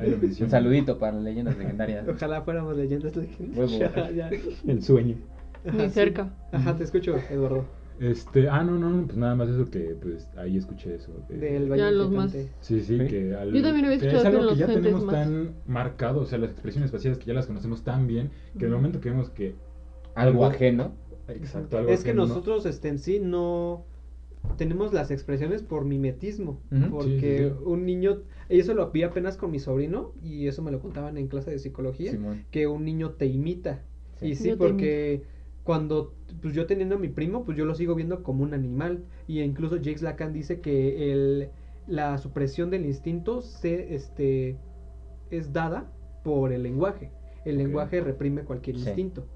ahí lo Un saludito para las leyendas legendarias. Ojalá fuéramos leyendas legendarias. Ya, ya. El sueño. Ni Ajá, sí. cerca. Ajá, te escucho, Eduardo. Este, ah, no, no, pues nada más eso que, pues, ahí escuché eso. de- Del valle Ya los más-. Sí, sí, que al, Yo también había que escuchado es algo que que los ya tenemos más- tan marcado, o sea, las expresiones faciales que ya las conocemos tan bien, que en el momento que vemos que... Algo ajeno. Exacto, algo Es que ajeno, ¿no? nosotros este, en sí no tenemos las expresiones por mimetismo. Porque Sí, sí, sí. un niño, y eso lo vi apenas con mi sobrino, y eso me lo contaban en clase de psicología, Simón. que un niño te imita. Sí. Y sí, Yo porque cuando pues yo teniendo a mi primo, pues yo lo sigo viendo como un animal. Y incluso Jake Lacan dice que el, la supresión del instinto se, este, es dada por el lenguaje. El lenguaje reprime cualquier Sí. instinto.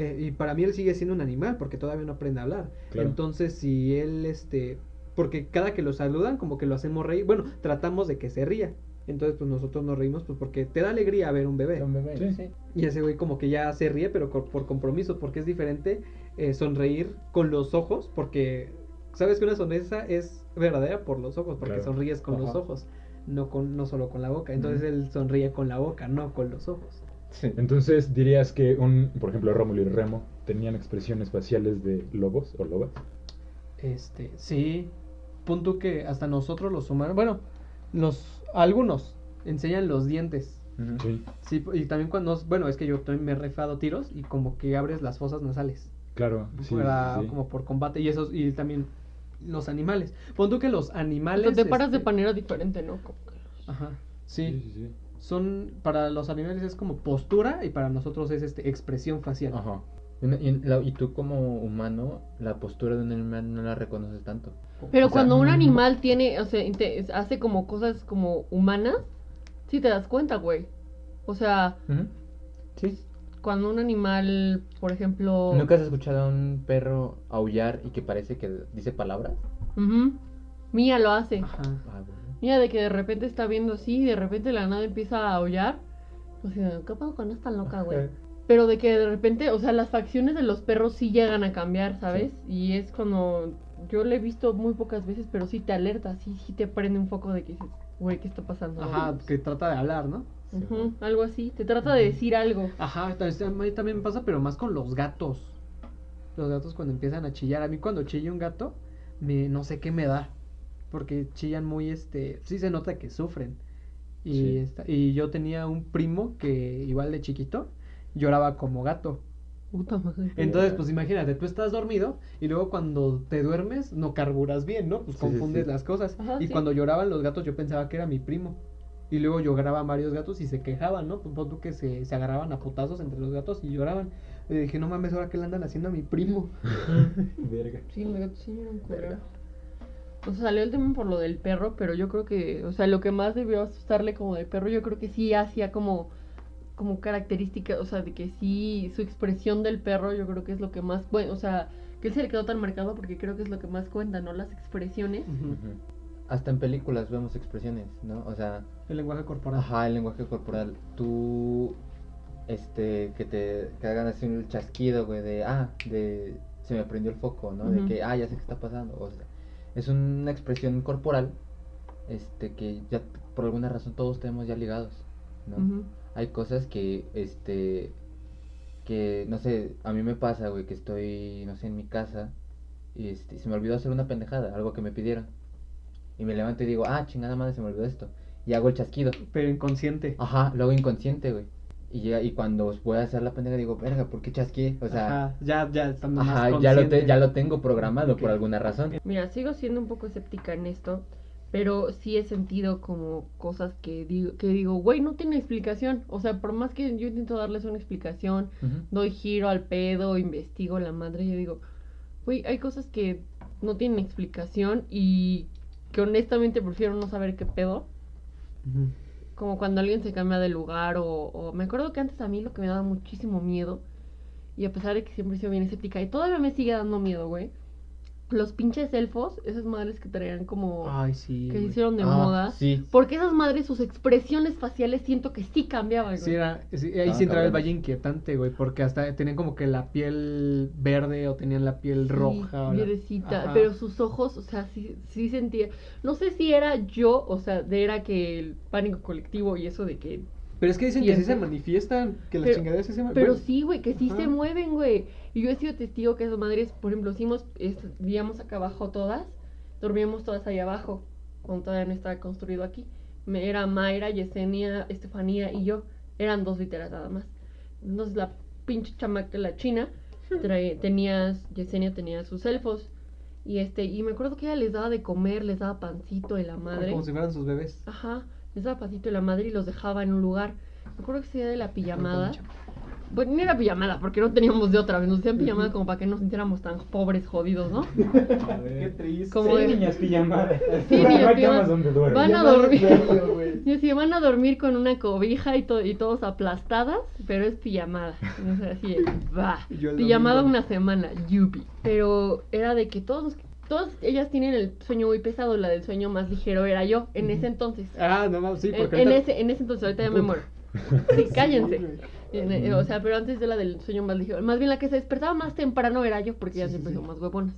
Eh, y para mí él sigue siendo un animal porque todavía no aprende a hablar. Claro. Entonces, si él, este, porque cada que lo saludan, como que lo hacemos reír, bueno, tratamos de que se ría. Entonces, pues nosotros nos reímos, pues porque te da alegría ver un bebé. Un bebé, Sí. sí. Y ese güey como que ya se ríe, pero por compromiso, porque es diferente eh, sonreír con los ojos, porque sabes que una sonrisa es verdadera por los ojos, porque Claro. sonríes con los ojos, no con no solo con la boca. Entonces él sonríe con la boca, no con los ojos. Sí. Entonces, dirías que, un, por ejemplo, Rómulo y Remo tenían expresiones faciales de lobos o lobas. Este, sí, punto que hasta nosotros los humanos, bueno, los algunos enseñan los dientes. Sí, Sí, y también cuando, bueno, es que yo también me he refado tiros y como que abres las fosas nasales. claro. Sí, para- sí, sí. como por combate y esos y también los animales. Pon tú que los animales O sea, te paras de este, manera diferente, ¿no? Como que- Ajá. Sí, Sí, sí, sí. Son para los animales es como postura y para nosotros es este expresión facial. Ajá. Y, una- y la- y tú como humano, la postura de un animal no la reconoces tanto. Pero O sea, cuando un mm. animal tiene, o sea, hace como cosas como humanas, sí te das cuenta, güey. O sea, Sí. cuando un animal, por ejemplo... ¿Nunca has escuchado a un perro aullar y que parece que dice palabras? Mía lo hace. Ajá. Ah, bueno. Mira, de que de repente está viendo así y de repente la nada empieza a aullar. O sea, ¿qué pasa con esta loca, güey? Pero de que de repente, o sea, las facciones de los perros sí llegan a cambiar, ¿sabes? Y es cuando yo lo he visto muy pocas veces, pero sí te alerta, sí, sí te prende un foco de que dices, güey, ¿qué está pasando? Ajá, que trata de hablar, ¿no? Ujú, algo así, te trata de decir algo. Ajá, también- también me pasa, pero más con los gatos. Los gatos cuando empiezan a chillar. A mí cuando chilla un gato, me, no sé qué me da. Porque chillan muy, este, sí se nota que sufren. Y, Sí. esta- y yo tenía un primo que igual de chiquito lloraba como gato. Puta madre. Entonces, pues imagínate, tú estás dormido y luego cuando te duermes no carburas bien, ¿no? Pues Sí, confundes sí. las cosas. Ajá, y sí. cuando lloraban los gatos yo pensaba que era mi primo. Y luego lloraban varios gatos y se quejaban, ¿no? Pues tú que se, se agarraban a putazos entre los gatos y lloraban. Y dije, no mames, ahora qué le andan haciendo a mi primo. Verga. Sí, me gato sí un culero. O sea, salió el tema por lo del perro, pero yo creo que, o sea, lo que más debió asustarle como de perro, yo creo que sí hacía como, como característica, o sea, de que sí, su expresión del perro, yo creo que es lo que más, bueno, o sea, que él se le quedó tan marcado porque creo que es lo que más cuenta, ¿no? Las expresiones. Hasta en películas vemos expresiones, ¿no? O sea, El lenguaje corporal. ajá, el lenguaje corporal. Tú este, que te que hagan así un chasquido, güey, de, ah, de, se me prendió el foco, ¿no? De que, ah, ya sé qué está pasando. O sea, es una expresión corporal, este, que ya por alguna razón todos tenemos ya ligados, ¿no? Hay cosas que, este, que, no sé, a mí me pasa, güey, que estoy, no sé, en mi casa y este, y se me olvidó hacer una pendejada, algo que me pidieron. Y me levanto y digo, ah, chingada madre, se me olvidó esto. Y hago el chasquido. Pero inconsciente. Ajá, lo hago inconsciente, güey. Y, llega, y cuando voy a hacer la pendeja digo, verga, ¿por qué chasqué? O sea, Ajá, ya, ya estando más ajá, ya, lo te- ya lo tengo programado por alguna razón. Mira, sigo siendo un poco escéptica en esto, pero sí he sentido como cosas que digo, que digo, güey, no tiene explicación. O sea, por más que yo intento darles una explicación, doy giro al pedo, investigo la madre, yo digo, güey, hay cosas que no tienen explicación y que honestamente prefiero no saber qué pedo. Ujú. Como cuando alguien se cambia de lugar o, o- Me acuerdo que antes a mí lo que me daba muchísimo miedo, y a pesar de que siempre he sido bien escéptica, y todavía me sigue dando miedo, güey. Los pinches elfos, esas madres que traían como... Ay, sí. que se hicieron de Ah, moda. Sí. Porque esas madres, sus expresiones faciales siento que sí cambiaban, güey. Sí, era, sí, ahí Ah, sí entraba el valle inquietante, güey, porque hasta tenían como que la piel verde o tenían la piel Sí, roja. la- pero sus ojos, o sea, sí, sí sentía, no sé si era yo, o sea, de era que el pánico colectivo y eso de que, Pero es que dicen que sí se manifiestan, que las Pero- chingaderas sí se pero manifiestan. sí, güey, que sí Ajá. se mueven, güey, y yo he sido testigo que esas madres, por ejemplo, hicimos, es- vivíamos acá abajo todas, dormíamos todas ahí abajo, cuando todavía no estaba construido aquí, Me, era Mayra, Yesenia, Estefanía y yo, eran dos literas nada más, entonces la pinche chamaca, la china, trae- tenías, Yesenia tenía sus elfos, y este, y me acuerdo que ella les daba de comer, les daba pancito de la madre. Como si fueran sus bebés. Ajá, les daba pancito de la madre y los dejaba en un lugar. Me acuerdo que día de la pijamada. Bueno, ni era pijamada, porque no teníamos de otra vez. Nos hacían pijamada como para que no nos sintiéramos tan pobres, jodidos, ¿no? Qué triste. Como Sí, de- niñas pijamadas. Sí, no niñas hay pijamadas. camas donde duermen. Van a no dormir. recuerdo, güey. Y así van a dormir con una cobija y, to- y todos aplastadas, pero es pijamada. O sea, así, va. Yo Pijamada una semana, yupi. Pero era de que todos, todas ellas tienen el sueño muy pesado. La del sueño más ligero era yo en ese entonces. Ah, no mames, sí, En, porque en ahorita- ese, en ese entonces, ahorita ya me muero. Sí, cállense. En- eh, o sea, pero antes de la del sueño más ligero. Más bien la que se despertaba más temprano era yo, porque ya sí, siempre sí. más huevonas.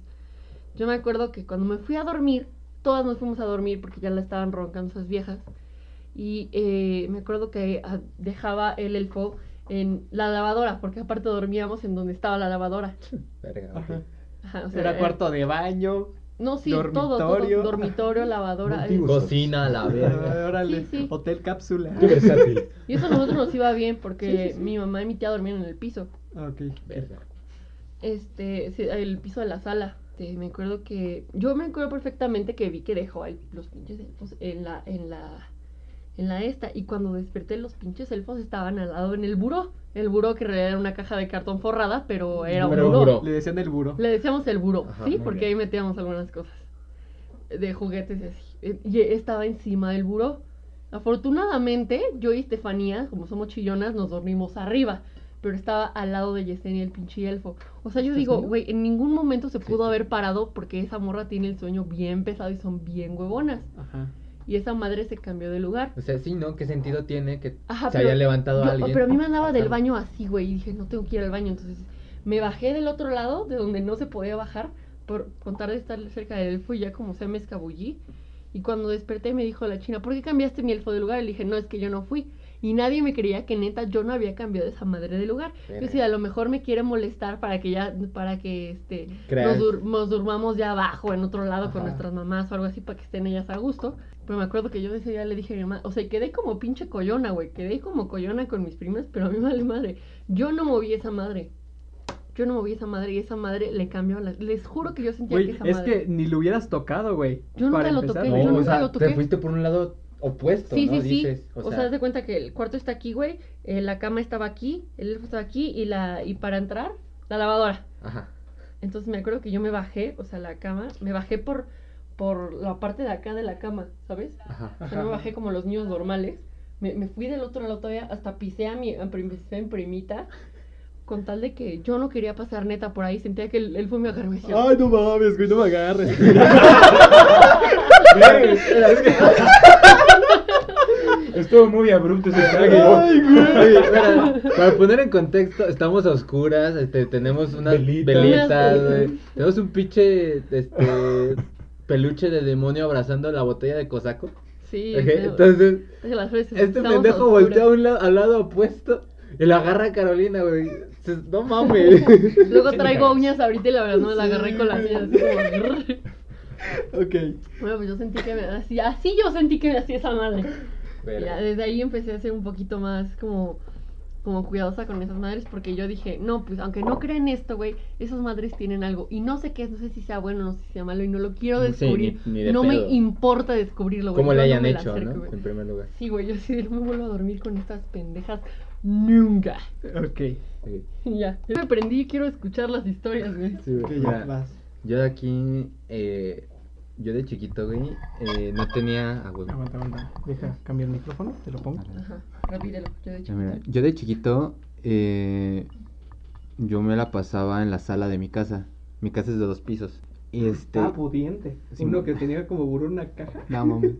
Yo me acuerdo que cuando me fui a dormir, todas nos fuimos a dormir porque ya la estaban roncando esas viejas. Y eh, me acuerdo que ah, dejaba el elfo en la lavadora, porque aparte dormíamos en donde estaba la lavadora. Verga, ok. Ajá. Ajá, o sea, Era eh, cuarto de baño. No, sí, todo, todo. dormitorio. Dormitorio, lavadora. Cocina, la verga. Ah, Órale, Sí, sí. hotel cápsula. Qué versátil. Y eso a nosotros nos iba bien porque Sí, sí, sí. mi mamá y mi tía dormían en el piso. Ah, ok. Verga. este, sí, el piso de la sala. Este, me acuerdo que, yo me acuerdo perfectamente que vi que dejó el- los pinches elfos en la, en la, en la esta. Y cuando desperté, los pinches elfos estaban al lado en el buró. El buró que en realidad era una caja de cartón forrada, pero era un Pero buró. buró. Le decían el buró. Le decíamos el buró, Ajá, ¿sí? Porque bien. ahí metíamos algunas cosas de juguetes y así. Eh, Y estaba encima del buró. Afortunadamente, yo y Estefanía, como somos chillonas, nos dormimos arriba. Pero estaba al lado de Yesenia, el pinche elfo. O sea, yo ¿Estás digo, güey, en ningún momento se pudo sí. haber parado porque esa morra tiene el sueño bien pesado y son bien huevonas. Ajá. Y esa madre se cambió de lugar. O sea, sí, ¿no? ¿Qué sentido tiene que Ajá, se pero haya levantado yo- alguien? Pero a mí me andaba del baño así, güey, y dije, no tengo que ir al baño. Entonces me bajé del otro lado, de donde no se podía bajar, por contar de estar cerca del elfo, y ya como se me escabullí. Y cuando desperté me dijo la china, ¿por qué cambiaste mi elfo de lugar? Y le dije, no, es que yo no fui. Y nadie me creía que neta yo no había cambiado esa madre de lugar. Yo decía, a lo mejor me quiere molestar para que ya, para que este nos, dur- nos durmamos ya abajo, en otro lado, con nuestras mamás o algo así, para que estén ellas a gusto. Pero me acuerdo que yo ese día le dije a mi mamá, o sea, quedé como pinche collona, güey, quedé como collona con mis primas, pero a mí vale madre. Yo no moví esa madre. Yo no moví esa madre y esa madre le cambió la... Les juro que yo sentía que esa es madre... que ni lo hubieras tocado, güey. Yo nunca para lo empezar. toqué, No, yo o nunca sea, lo toqué. te fuiste por un lado opuesto, Sí, ¿no? sí, sí. Dices, o, o, sea, haz de cuenta que el cuarto está aquí, güey, eh, la cama estaba aquí, el elfo estaba aquí y la y para entrar, la lavadora. Ajá. Entonces me acuerdo que yo me bajé, o sea, la cama, me bajé por por la parte de acá de la cama, ¿sabes? Ajá. O sea, no me bajé como los niños normales. Me, me fui del otro lado todavía, hasta pisé a mi, a prim- pisé a mi primita, con tal de que yo no quería pasar neta por ahí. Sentía que el, él fue mi agarró y me decía, Ay, no mames, güey, no me agarres. Estuvo muy abrupto ese Oye, oye, espera, para poner en contexto, estamos a oscuras, este, tenemos unas Velitas. velitas, güey. Tenemos un pinche este peluche de demonio abrazando la botella de cosaco. Sí, Ok, pero- Entonces, este pendejo voltea a un lado, al lado opuesto y lo agarra a Carolina, güey. No mames. Luego traigo uñas ahorita y la verdad no me la agarré con las uñas así como... Ok. Bueno, pues yo sentí que me hacía, así yo sentí que me hacía esa madre. Ya desde ahí empecé a ser un poquito más como, como cuidadosa con esas madres porque yo dije, no, pues aunque no crean esto, güey, esas madres tienen algo y no sé qué es, no sé si sea bueno, no sé si sea malo y no lo quiero Sí, descubrir. ni- ni de no pedo. me importa descubrirlo, güey. Como le hayan hecho, acerco, ¿no? En primer lugar. Sí, güey, yo sí no me vuelvo a dormir con estas pendejas nunca. Ok. Ok. Y ya. Yo me prendí y quiero escuchar las historias, güey. Sí, ya vas. Yo de aquí, eh, yo de chiquito, güey, eh, no tenía... Ah, güey. Aguanta, aguanta. Deja cambiar el micrófono, te lo pongo. Ajá, repítelo. Yo de mira, yo de chiquito, eh, yo me la pasaba en la sala de mi casa. Mi casa es de dos pisos. Y este... Ah, pudiente. Sí, Uno que tenía como burro una caja. No, mames.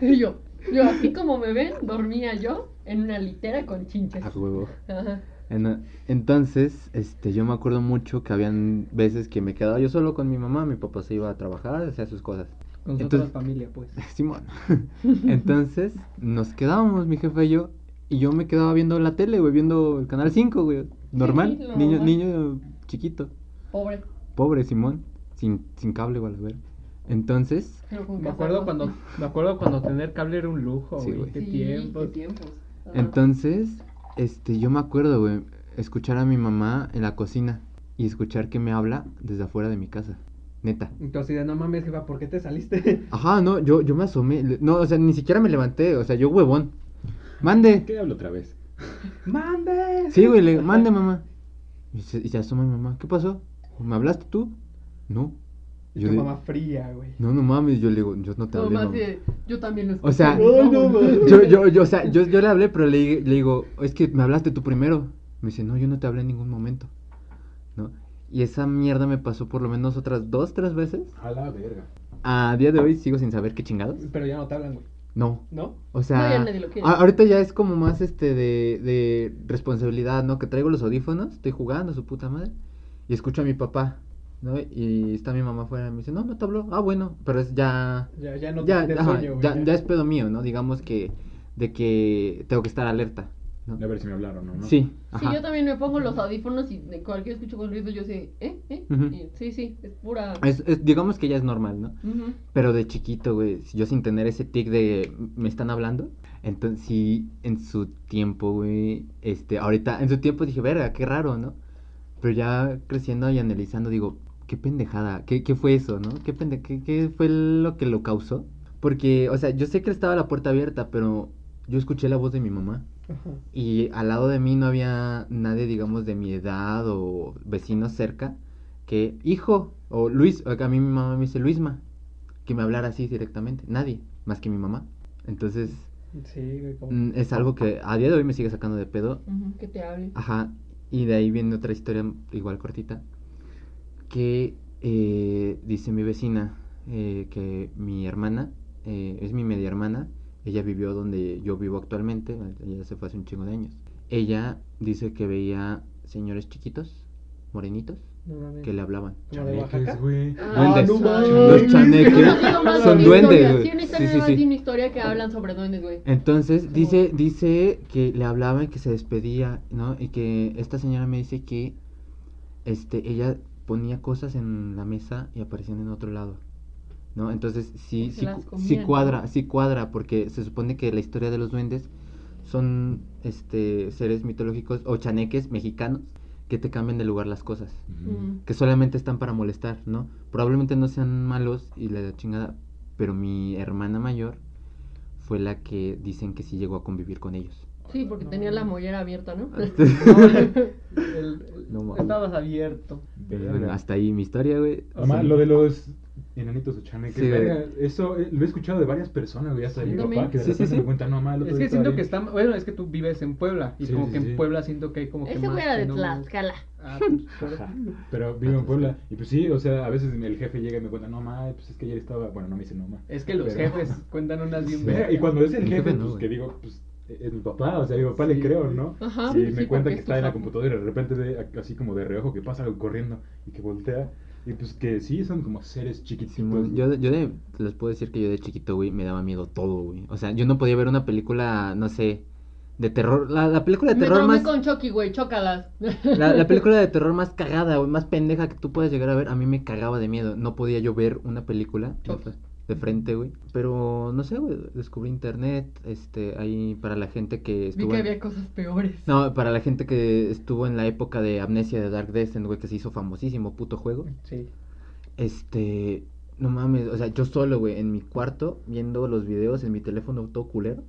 Y yo, yo así como me ven, dormía yo en una litera con chinches. A huevo. Ajá. En- entonces, este, yo me acuerdo mucho que habían veces que me quedaba yo solo con mi mamá, mi papá se iba a trabajar, hacía sus cosas. Con su Entonces- otra familia, pues. Simón. Entonces, nos quedábamos, mi jefe y yo, y yo me quedaba viendo la tele, güey, viendo el canal 5, güey. Normal, niño, normal. niño chiquito, Pobre. pobre Simón, sin, sin cable, güey, a ver. Entonces, Me acuerdo cuando, me acuerdo cuando tener cable era un lujo, Sí, güey. Qué Sí, tiempos. qué tiempos. Entonces, este, yo me acuerdo, güey, escuchar a mi mamá en la cocina y escuchar que me habla desde afuera de mi casa, neta. Entonces, de no mames, jefa, ¿por qué te saliste? Ajá, no, yo, yo me asomé, no, o sea, ni siquiera me levanté, o sea, yo huevón. Mande. ¿Qué hablo otra vez? ¡Mande! Sí, güey, le digo, mande, mamá. Y se, y se asoma mi mamá, ¿qué pasó? ¿Me hablaste tú? No. Y Yo tu de- mamá fría, güey. No, no mames, yo le digo, yo no te No, hablé, más de- yo también lo O sea, escuché. No, mames. yo, yo, yo, o sea, yo, yo le hablé, pero le, le digo, es que me hablaste tú primero. Me dice, no, yo no te hablé en ningún momento. ¿No? Y esa mierda me pasó por lo menos otras dos, tres veces. A la verga. A día de hoy sigo sin saber qué chingados. Pero ya no te hablan, güey. No. ¿No? O sea, No, ya nadie lo ahorita ya es como más este de, de responsabilidad, ¿no? Que traigo los audífonos, estoy jugando, su puta madre, y escucho a mi papá, ¿no? Y está mi mamá afuera y me dice, no, no te habló, ah, bueno, pero es ya, Ya, ya no ya, ajá, sueño, güey. ya, ya es pedo mío, ¿no? Digamos que, de que tengo que estar alerta, ¿no? A ver si me hablaron o no. Sí, Sí, ajá. yo también me pongo los audífonos y de cualquier escucho con ruido yo sé, ¿eh? ¿eh? Y sí, sí, es pura... Es, es- digamos que ya es normal, ¿no? Pero de chiquito, güey, yo sin tener ese tic de me están hablando, entonces sí, en su tiempo, güey, este, ahorita, en su tiempo dije, verga, qué raro, ¿no? Pero ya creciendo y analizando, digo, qué pendejada, qué, qué fue eso, ¿no? ¿Qué, pende qué, qué fue lo que lo causó? Porque, o sea, yo sé que estaba la puerta abierta, pero yo escuché la voz de mi mamá. Ajá. Y al lado de mí no había nadie, digamos, de mi edad o vecinos cerca que, hijo, o Luis, a mí mi mamá me dice Luisma, que me hablara así directamente. Nadie, más que mi mamá. Entonces, Sí, güey. como- mm, es algo que a día de hoy me sigue sacando de pedo. Ujú, que te hable. Ajá, y de ahí viene otra historia igual cortita, que eh, dice mi vecina eh, que mi hermana, eh, es mi media hermana, ella vivió donde yo vivo actualmente, ella se fue hace un chingo de años. Ella dice que veía señores chiquitos, morenitos, No que le hablaban. ¿Como de Chaneques, güey. Ah, Duendes. no. Los chaneques son de duendes, güey. Sí, Sí, sí, una historia que hablan sobre duendes, güey. Entonces dice, dice que le hablaban, que se despedía, ¿no? Y que esta señora me dice que este, ella ponía cosas en la mesa y aparecían en otro lado. ¿No? Entonces sí, sí, sí cuadra, sí cuadra, porque se supone que la historia de los duendes son este seres mitológicos o chaneques mexicanos que te cambian de lugar las cosas. Que solamente están para molestar, ¿no? Probablemente no sean malos y la chingada, pero mi hermana mayor fue la que dicen que sí llegó a convivir con ellos. Sí, porque tenía la mollera abierta, ¿no? No, el- el- No estabas abierto. Pero bueno, hasta ahí mi historia, güey. Mamá, Sí. lo de los Enanito Suchane, que Sí, verga, eso eh, lo he escuchado de varias personas, güey, hasta de mi papá, que de Sí, sí, repente sí. me cuentan, no, mal, Es que siento que está. Bueno, es que tú vives en Puebla. Y Sí, como sí, que sí. en Puebla siento que hay como que. Ese güey era de. Tlaxcala. Ah, pues, pero- Pero vivo en Puebla. Y pues sí, o sea, a veces el jefe llega y me cuenta, no, ma, pues es que ayer estaba. Bueno, no me dice no, ma. Es que los Pero- jefes cuentan unas bien. Y cuando es el El jefe, jefe no, pues que digo, pues es mi papá, o sea, a mi papá Sí, le creo. ¿no? Ajá, y sí, me cuenta que es está en la computadora y de repente ve así como de reojo que pasa algo corriendo y que voltea. Y pues que sí, son como seres chiquititos. Simón, yo, yo de, les puedo decir que yo de chiquito, güey, me daba miedo todo, güey. O sea, yo no podía ver una película, no sé, de terror. La, la película de Me terror traumé más. con Chucky, güey, chócalas. La, la película de terror más cagada, güey, más pendeja que tú puedes llegar a ver, a mí me cagaba de miedo. No podía yo ver una película. De frente, güey. Pero no sé, güey, descubrí internet, este, ahí para la gente que Vi estuvo. que en- había cosas peores. No, para la gente que estuvo en la época de Amnesia de Dark Descent, güey, que se hizo famosísimo, puto juego. Sí. Este, no mames, o sea, yo solo, güey, en mi cuarto, viendo los videos en mi teléfono todo culero.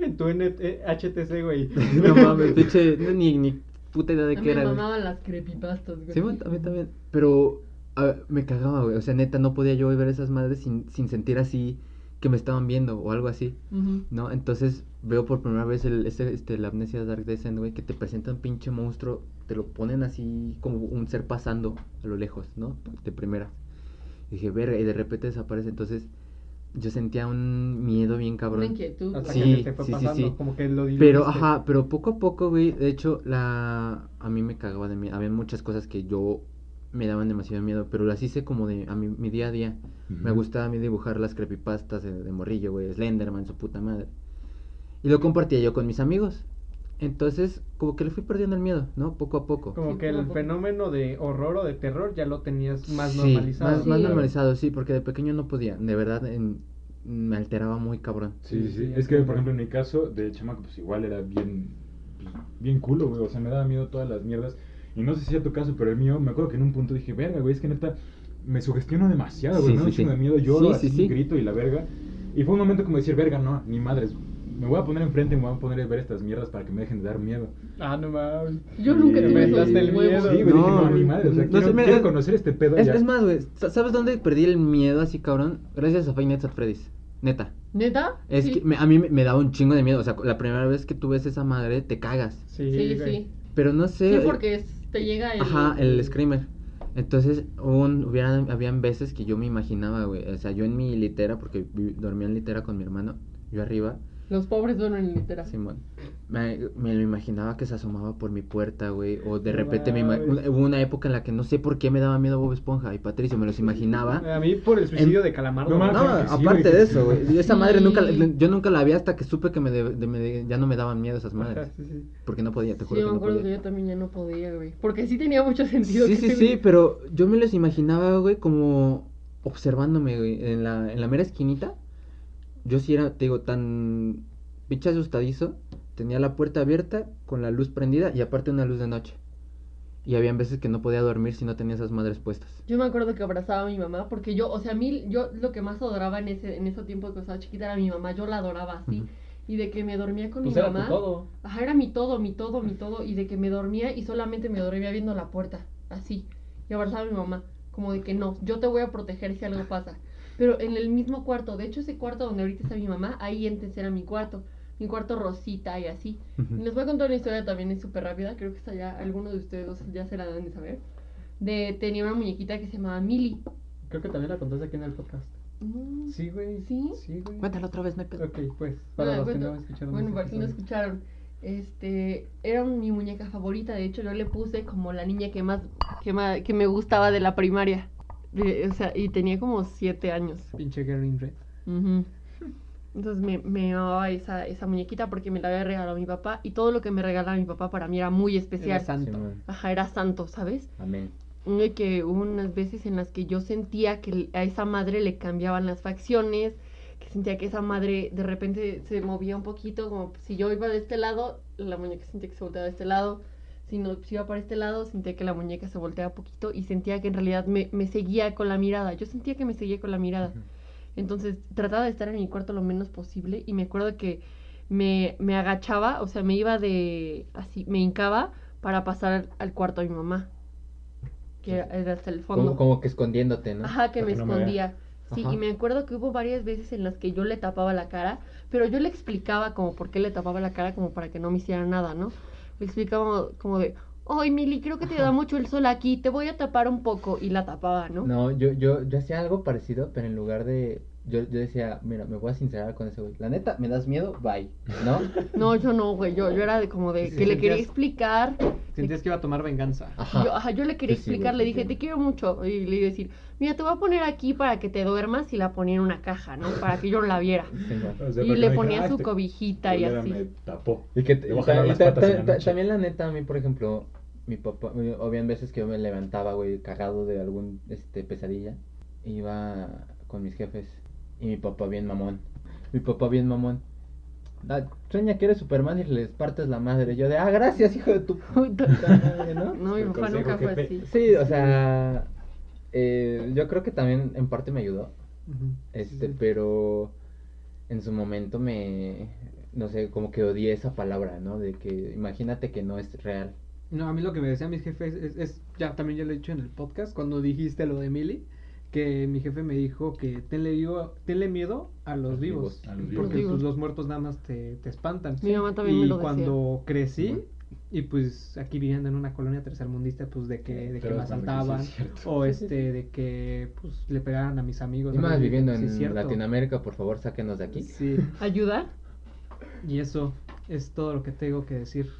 En tu N- eh, HTC, güey. No mames, pinche, no, ni, ni puta idea de qué me era, güey. mamaban las creepypastas, güey. Sí, bueno, a mí también. Pero a- me cagaba, güey. O sea, neta, no podía yo ver esas madres sin, sin sentir así que me estaban viendo o algo así. ¿No? Entonces veo por primera vez el, este, este, la amnesia Dark Descent, güey, que te presentan pinche monstruo, te lo ponen así como un ser pasando a lo lejos, ¿no? De primera. Y dije, verga, y de repente desaparece. Entonces yo sentía un miedo bien Una cabrón. inquietud. Hasta Sí, que te fue sí, sí, pasando, sí. como que lo Pero, ajá, pero poco a poco, güey, de hecho, la... A mí me cagaba de miedo. Había muchas cosas que yo me daban demasiado miedo, pero las hice como de a mi, mi día a día. Me gustaba a mí dibujar las creepypastas de, de morrillo, güey, Slenderman, su puta madre. Y lo compartía yo con mis amigos. Entonces, como que le fui perdiendo el miedo, ¿no? Poco a poco. Como Sí, que el poco. fenómeno de horror o de terror ya lo tenías más Sí, normalizado. Más, normalizado, sí, porque de pequeño no podía. De verdad, en- me alteraba muy cabrón. Sí, sí, Sí, Es que, por ejemplo, en mi caso, de chamaco, pues igual era bien, pues, bien culo, güey. O sea, me daba miedo todas las mierdas. Y no sé si sea tu caso, pero el mío, me acuerdo que en un punto dije, verga, güey, es que neta, me sugestiono demasiado, güey. Sí, me da un sí, chingo sí. de miedo, lloro, Sí, sí, así, sí. grito y la verga. Y fue un momento como decir, verga, no, ni madres. Me voy a poner enfrente y me voy a poner a ver estas mierdas para que me dejen de dar miedo. Ah, no mames. Yo nunca esos inventaste el miedo. Sí, güey, dije, No, ni madres. O sea, no quiero, sé, me- quiero conocer este pedo Es, ya. es más, güey, sa- ¿sabes dónde perdí el miedo así, cabrón? Gracias a Five Nights at Freddy's. Neta. ¿Neta? Es Sí. que me- a mí me, me daba un chingo de miedo. O sea, la primera vez que tú ves esa madre, te cagas. Sí, Sí, sí. Pero no sé. Sí, porque es- te llega el... Ajá, el screamer. Entonces, un, hubieran, habían veces que yo me imaginaba, güey. O sea, yo en mi litera, porque dormía en litera con mi hermano, yo arriba, Los pobres duermen en litera. Simón. Me, me lo imaginaba que se asomaba por mi puerta, güey. O de repente me hubo una época en la que no sé por qué me daba miedo Bob Esponja y Patricio, me los imaginaba. A mí por el suicidio de Calamardo. No. No, sí, aparte güey. de eso, güey. y Esa madre nunca, Sí. yo nunca la vi hasta que supe que me de- de- me- ya no me daban miedo esas Ajá, madres. sí, sí. Porque no podía, te Sí, juro yo me no acuerdo que yo también ya no podía, güey. Porque sí tenía mucho sentido. Sí, que sí, se- sí, pero yo me los imaginaba, güey, como observándome, güey, en la, en la mera esquinita. Yo sí era, te digo, tan pinche asustadizo. Tenía la puerta abierta con la luz prendida y aparte una luz de noche. Y habían veces que no podía dormir si no tenía esas madres puestas. Yo me acuerdo que abrazaba a mi mamá porque yo, o sea, a mí, yo lo que más adoraba en ese, en ese tiempo que estaba chiquita era mi mamá. Yo la adoraba así. Y de que me dormía con Pues mi era tu mamá. todo. Ajá, era mi todo, mi todo, mi todo. Y de que me dormía y solamente me dormía viendo la puerta. Así. Y abrazaba a mi mamá. Como de que no, yo te voy a proteger si algo pasa. Pero en el mismo cuarto. De hecho, ese cuarto donde ahorita está mi mamá, ahí antes era mi cuarto. Mi cuarto rosita y así. Y les voy a contar una historia también, es súper rápida. Creo que está ya, algunos de ustedes dos ya se la deben de saber. De, tenía una muñequita que se llamaba Millie. Creo que también la contaste aquí en el podcast. Mm, Sí, güey. ¿Sí? Sí, güey. Cuéntalo otra vez, no hay pedo. Ok, pues, para Ah, los que no escucharon. Bueno, para si no escucharon. Este, era mi muñeca favorita. De hecho, yo le puse como la niña que más, que más, que me gustaba de la primaria. O sea, y tenía como siete años. Pinche Girl Red. Ujú. Entonces me, me amaba esa, esa muñequita porque me la había regalado mi papá. Y todo lo que me regalaba mi papá para mí era muy especial. Era santo. Ajá, era santo, ¿sabes? Amén. De que hubo unas veces en las que yo sentía que a esa madre le cambiaban las facciones, que sentía que esa madre de repente se movía un poquito, como si yo iba de este lado, la muñeca sentía que se volteaba de este lado, si, no, si iba para este lado, sentía que la muñeca se volteaba poquito y sentía que en realidad me, me seguía con la mirada, yo sentía que me seguía con la mirada. Entonces trataba de estar en mi cuarto lo menos posible y me acuerdo que me, me agachaba, o sea, me iba de así, me hincaba para pasar al cuarto de mi mamá. que era era hasta el fondo. Como, como que escondiéndote, ¿no? Ajá, que Para me que no me escondía. Sí, Ajá. y me acuerdo que hubo varias veces en las que yo le tapaba la cara, pero yo le explicaba como por qué le tapaba la cara, como para que no me hiciera nada, ¿no? Le explicaba como de, ay, Mili, creo que te da mucho el sol aquí, te voy a tapar un poco, y la tapaba, ¿no? No, yo, yo, yo hacía algo parecido, pero en lugar de. Yo, yo decía, mira, me voy a sincerar con ese güey. La neta, me das miedo, bye. ¿No? No, yo no, güey, yo, yo era de como de Sí, que le quería explicar, Sentías que iba a tomar venganza. Ajá. yo, ajá, yo le quería Sí, explicar, güey, le te dije, te quiero mucho, y le iba a decir, mira, te voy a poner aquí para que te duermas, y la ponía en una caja, ¿no? Para que yo no la viera. Sí, güey. O sea, Y le ponía dijera, su "Ah, este cobijita y así. Me tapó. Y que ta- jalar y las ta- patas en ta- la ta- noche. también la neta, a mí, por ejemplo, mi papá, habían veces que yo me levantaba, güey, cagado de algún este pesadilla. Iba con mis jefes y mi papá bien mamón. Mi papá bien mamón. Ah, sueña que eres Superman y les partes la madre. Yo de, ah, gracias, hijo de tu puta madre, ¿no? No, mi papá nunca fue así. Sí, o sea, eh, yo creo que también en parte me ayudó. Este, Sí, sí. pero en su momento me, no sé, como que odié esa palabra, ¿no? De que imagínate que no es real. No, a mí lo que me decían mis jefes es, es- ya también ya lo he dicho en el podcast, cuando dijiste lo de Millie, que mi jefe me dijo que tenle, miedo- tenle miedo a los Los vivos, vivos. A los porque vivos. pues, los muertos nada más te, te espantan. Mi mamá también y me lo decía. cuando crecí, y pues aquí viviendo en una colonia tercermundista, pues de que, de que me asaltaban, sí es cierto. o este, de que pues le pegaran a mis amigos. Y más viviendo en. Latinoamérica, por favor, sáquenos de aquí. Sí, ¿Ayuda? y eso es todo lo que tengo que decir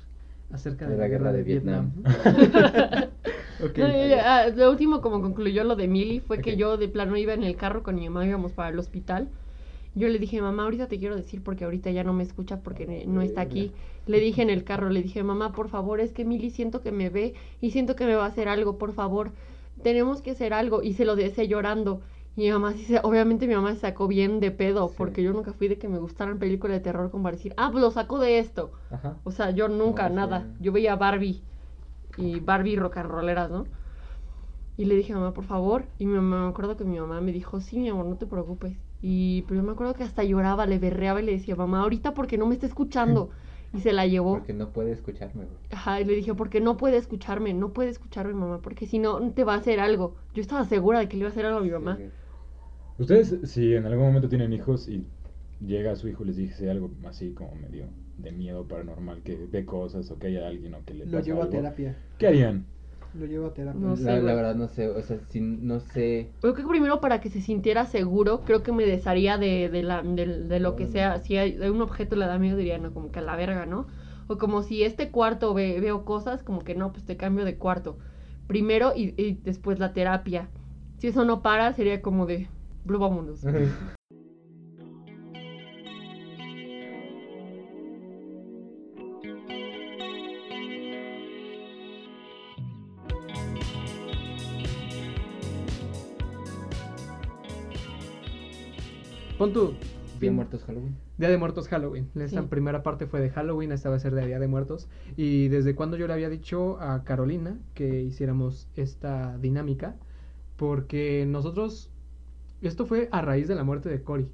acerca de, De la guerra de Vietnam. Ok. No, ya, ya, ah, lo último, como concluyó lo de Mili, fue que yo de plano iba en el carro con mi mamá, íbamos para el hospital. Yo le dije, mamá, ahorita te quiero decir porque ahorita ya no me escucha porque no está aquí. Le dije en el carro, le dije, mamá, por favor, es que Mili siento que me ve y siento que me va a hacer algo, por favor, tenemos que hacer algo. Y se lo decía llorando. Y mi mamá, sí se- obviamente mi mamá se sacó bien de pedo, Sí. porque yo nunca fui de que me gustaran películas de terror como para decir, ah, pues lo sacó de esto. Ajá. O sea, yo nunca, No, sí. nada. Yo veía Barbie y Barbie rock and rolleras, ¿no? Y le dije, mamá, por favor. Y mi mamá, me acuerdo que mi mamá me dijo, sí, mi amor, no te preocupes. Y pero yo me acuerdo que hasta lloraba, le berreaba y le decía, mamá, ahorita porque no me está escuchando. Y se la llevó. Porque no puede escucharme, güey. Ajá, y le dije, porque no puede escucharme, no puede escucharme, mamá, porque si no, te va a hacer algo. Yo estaba segura de que le iba a hacer algo a mi mamá. Sí. Ustedes, si en algún momento tienen hijos y llega su hijo y les dice algo así como medio de miedo paranormal, que ve cosas o que haya alguien o que le Lo pasa llevo a terapia. ¿qué harían? Lo llevo a terapia. No sé, la, la verdad no sé, o sea, si no sé. Creo que primero para que se sintiera seguro, creo que me desharía de, de, la, de, de lo que sea. Si hay de un objeto le da miedo, diría, no, como que a la verga, ¿no? O como si este cuarto ve- veo cosas, como que no, pues te cambio de cuarto. Primero y, y después la terapia. Si eso no para, sería como de, "Bro, vámonos. Pon tu Bien muertos Halloween. Día de Muertos Halloween. Esta Sí. primera parte fue de Halloween, esta va a ser de Día de Muertos. Y desde cuando yo le había dicho a Carolina que hiciéramos esta dinámica, porque nosotros, esto fue a raíz de la muerte de Cory.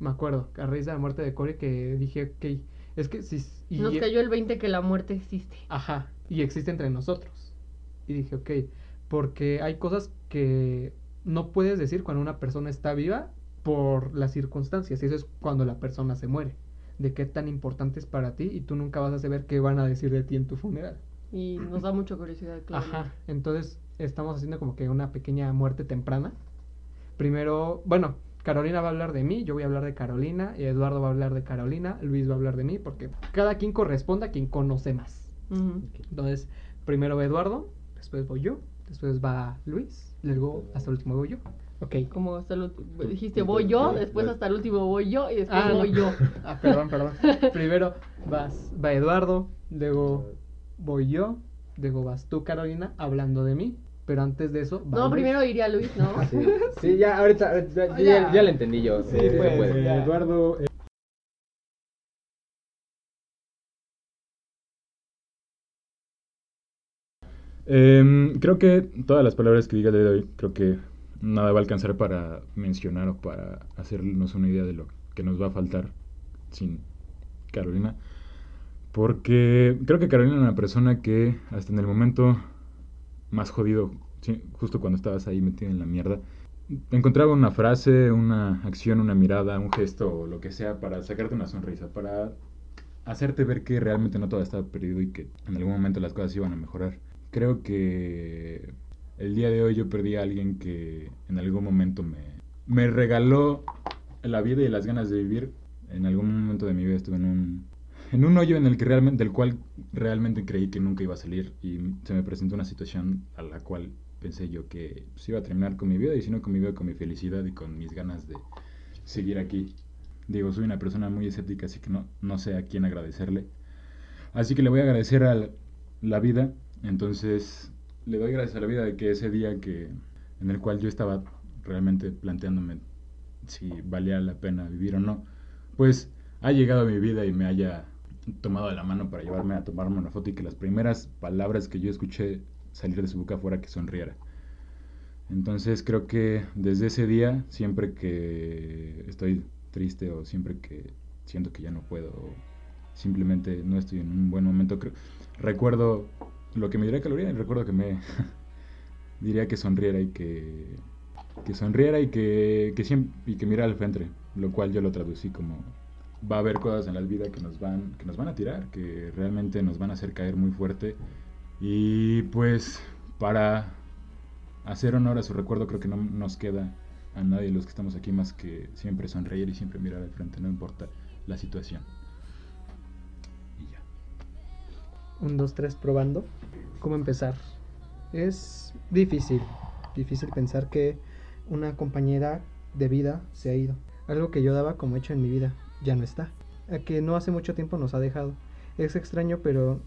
Me acuerdo, a raíz de la muerte de Cory que dije, ok, es que si... y- Nos cayó el 20 que la muerte existe. Ajá, y existe entre nosotros. Y dije, ok, porque hay cosas que no puedes decir cuando una persona está viva por las circunstancias, y eso es cuando la persona se muere. De qué tan importante es para ti y tú nunca vas a saber qué van a decir de ti en tu funeral. Y nos da mucha curiosidad, claro. Ajá, entonces estamos haciendo como que una pequeña muerte temprana. Primero, bueno, Carolina va a hablar de mí, yo voy a hablar de Carolina, y Eduardo va a hablar de Carolina, Luis va a hablar de mí, porque cada quien corresponde a quien conoce más. Ujú. Entonces, primero va Eduardo, después voy yo, después va Luis, luego hasta el último voy yo. Ok. Como hasta el dijiste voy yo, después hasta el último voy yo y después Ah, no. voy yo. Ah, perdón, perdón. Primero vas, va Eduardo, luego voy yo, luego vas tú, Carolina, hablando de mí, pero antes de eso va No, Luis. primero iría Luis, ¿no? Sí, sí, ya, ahorita, ahorita- ya, Ah, ya, ya. ya lo entendí yo. Sí, Sí, pues, puede. ya. Eduardo, eh, Em, creo que todas las palabras que diga de hoy, creo que nada va a alcanzar para mencionar o para hacernos una idea de lo que nos va a faltar sin Carolina. Porque creo que Carolina es una persona que hasta en el momento más jodido justo cuando estabas ahí metido en la mierda, encontraba una frase, una acción, una mirada, un gesto o lo que sea para sacarte una sonrisa, para hacerte ver que realmente no todo estaba perdido y que en algún momento las cosas iban a mejorar. Creo que el día de hoy yo perdí a alguien que en algún momento me, me regaló la vida y las ganas de vivir. En algún momento de mi vida estuve en un, en un hoyo en el que del cual realmente creí que nunca iba a salir y se me presentó una situación a la cual pensé yo que pues, iba a terminar con mi vida y si no con mi vida, con mi felicidad y con mis ganas de seguir aquí. Digo, soy una persona muy escéptica, así que no, no sé a quién agradecerle. Así que le voy a agradecer a la vida. Entonces, le doy gracias a la vida de que ese día que en el cual yo estaba realmente planteándome si valía la pena vivir o no, pues ha llegado a mi vida y me haya tomado de la mano para llevarme a tomarme una foto y que las primeras palabras que yo escuché salir de su boca fuera que sonriera. Entonces creo que desde ese día, siempre que estoy triste o siempre que siento que ya no puedo o simplemente no estoy en un buen momento, creo, recuerdo lo que me diría Caloría y recuerdo que me diría que sonriera y que, que sonriera y que, que siempre, y que mira al frente, lo cual yo lo traducí como va a haber cosas en la vida que nos van que nos van a tirar, que realmente nos van a hacer caer muy fuerte y pues para hacer honor a su recuerdo creo que no nos queda a nadie de los que estamos aquí más que siempre sonreír y siempre mirar al frente, no importa la situación. Un, dos, tres, probando. ¿Cómo empezar? Es difícil, difícil pensar que una compañera de vida se ha ido. Algo que yo daba como hecho en mi vida ya no está. A que no hace mucho tiempo nos ha dejado. Es extraño, pero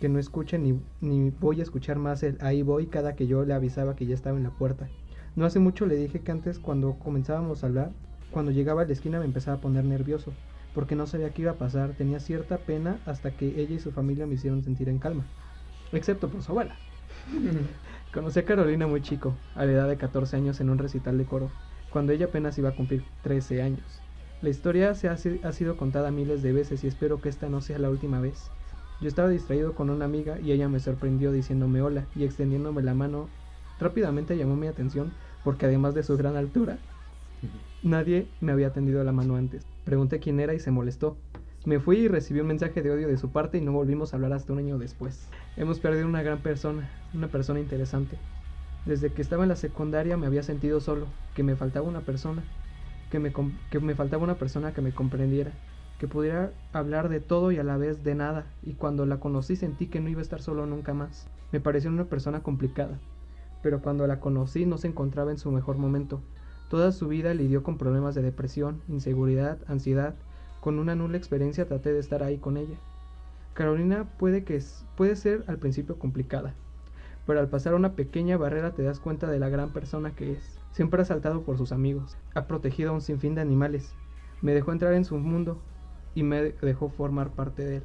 que no escuche ni, ni voy a escuchar más el ahí voy cada que yo le avisaba que ya estaba en la puerta. No hace mucho le dije que antes cuando comenzábamos a hablar, cuando llegaba a la esquina me empezaba a poner nervioso, porque no sabía qué iba a pasar, tenía cierta pena hasta que ella y su familia me hicieron sentir en calma, excepto por su abuela. Conocí a Carolina muy chico, a la edad de 14 años en un recital de coro, cuando ella apenas iba a cumplir 13 años. La historia se ha, ha sido contada miles de veces y espero que esta no sea la última vez. Yo estaba distraído con una amiga y ella me sorprendió diciéndome hola y extendiéndome la mano Rápidamente llamó mi atención porque además de su gran altura, nadie me había tendido la mano antes. Pregunté quién era y se molestó. Me fui y recibí un mensaje de odio de su parte y no volvimos a hablar hasta un año después. Hemos perdido una gran persona, una persona interesante. Desde que estaba en la secundaria me había sentido solo, que me faltaba una persona, que me, que me faltaba una persona que me comprendiera, que pudiera hablar de todo y a la vez de nada, y cuando la conocí sentí que no iba a estar solo nunca más. Me pareció una persona complicada, pero cuando la conocí no se encontraba en su mejor momento. Toda su vida lidió con problemas de depresión, inseguridad, ansiedad. Con una nula experiencia traté de estar ahí con ella. Carolina puede, que puede ser al principio complicada, pero al pasar una pequeña barrera te das cuenta de la gran persona que es. Siempre ha saltado por sus amigos, ha protegido a un sinfín de animales, me dejó entrar en su mundo y me dejó formar parte de él.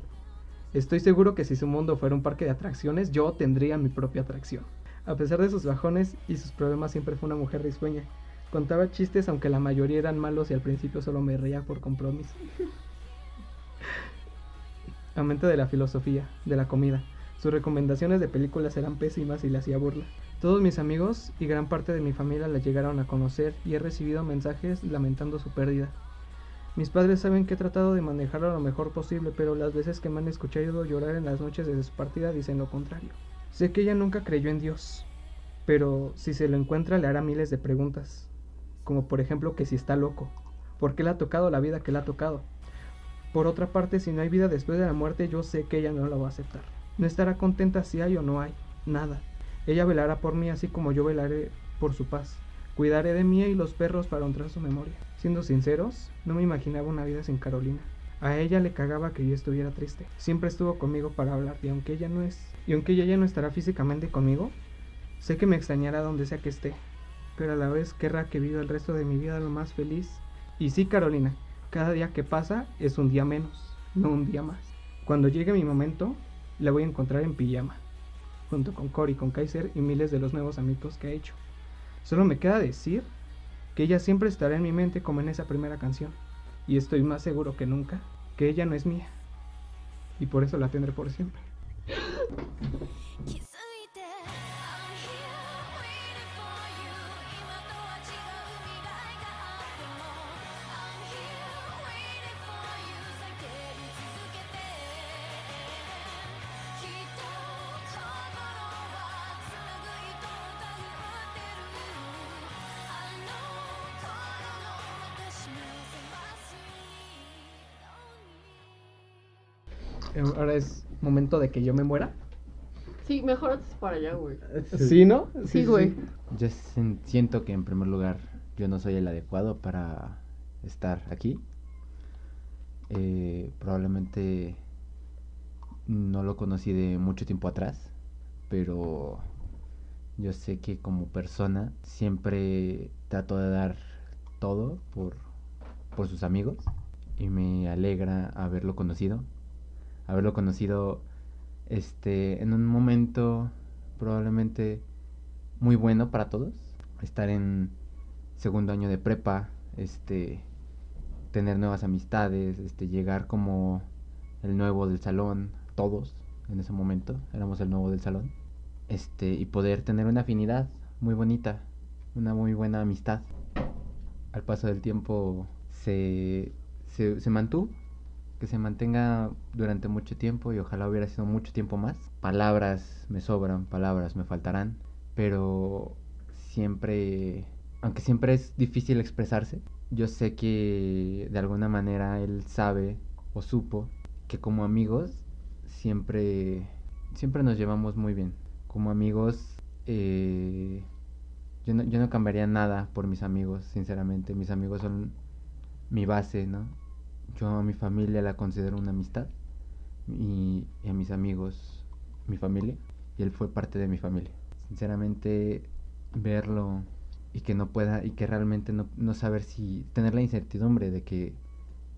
Estoy seguro que si su mundo fuera un parque de atracciones, yo tendría mi propia atracción. A pesar de sus bajones y sus problemas, siempre fue una mujer risueña. Contaba chistes, aunque la mayoría eran malos y al principio solo me reía por compromiso. Amante de la filosofía, de la comida. Sus recomendaciones de películas eran pésimas y le hacía burla. Todos mis amigos y gran parte de mi familia la llegaron a conocer y he recibido mensajes lamentando su pérdida. Mis padres saben que he tratado de manejarlo lo mejor posible, pero las veces que me han escuchado llorar en las noches de su partida dicen lo contrario. Sé que ella nunca creyó en Dios, pero si se lo encuentra le hará miles de preguntas, como por ejemplo que si está loco, por qué le ha tocado la vida que le ha tocado. Por otra parte, si no hay vida después de la muerte, yo sé que ella no la va a aceptar. No estará contenta si hay o no hay, nada. Ella velará por mí así como yo velaré por su paz. Cuidaré de mí y los perros para honrar su memoria. Siendo sinceros, no me imaginaba una vida sin Carolina. A ella le cagaba que yo estuviera triste. Siempre estuvo conmigo para hablar y aunque ella no es y aunque ella ya no estará físicamente conmigo, sé que me extrañará donde sea que esté, pero a la vez querrá que viva el resto de mi vida lo más feliz. Y sí, Carolina, cada día que pasa es un día menos, no un día más. Cuando llegue mi momento, la voy a encontrar en pijama, junto con Cory, con Kaiser y miles de los nuevos amigos que ha hecho. Solo me queda decir que ella siempre estará en mi mente como en esa primera canción, y estoy más seguro que nunca que ella no es mía, y por eso la tendré por siempre. Ahora es momento de que yo me muera. Sí, mejor antes para allá, güey. ¿Sí, no? Sí, güey. Yo siento que en primer lugar yo no soy el adecuado para estar aquí. Eh, probablemente no lo conocí de mucho tiempo atrás, pero yo sé que como persona siempre trato de dar todo por, por sus amigos y me alegra haberlo conocido. Haberlo conocido este en un momento probablemente muy bueno para todos. Estar en segundo año de prepa, este tener nuevas amistades, este llegar como el nuevo del salón, todos en ese momento éramos el nuevo del salón. Este y poder tener una afinidad muy bonita, una muy buena amistad. Al paso del tiempo se se, se mantuvo que se mantenga durante mucho tiempo y ojalá hubiera sido mucho tiempo más. Palabras me sobran, palabras me faltarán, pero siempre, aunque siempre es difícil expresarse, yo sé que de alguna manera él sabe o supo que como amigos siempre, siempre nos llevamos muy bien. Como amigos, eh, yo, no, yo no cambiaría nada por mis amigos, sinceramente. Mis amigos son mi base, ¿no? Yo a mi familia la considero una amistad y, a mis amigos mi familia y él fue parte de mi familia. Sinceramente verlo y que no pueda y que realmente no, no saber si tener la incertidumbre de que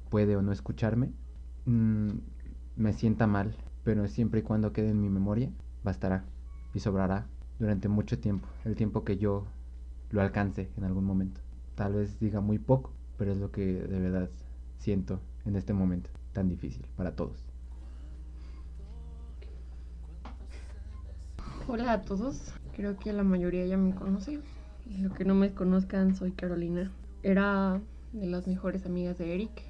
puede o no escucharme mm, me sienta mal, pero siempre y cuando quede en mi memoria bastará y sobrará durante mucho tiempo, el tiempo que yo lo alcance en algún momento. Tal vez diga muy poco, pero es lo que de verdad siento en este momento tan difícil para todos. Hola a todos. Creo que la mayoría ya me conoce. Lo que no me conozcan, soy Carolina. Era de las mejores amigas de Eric,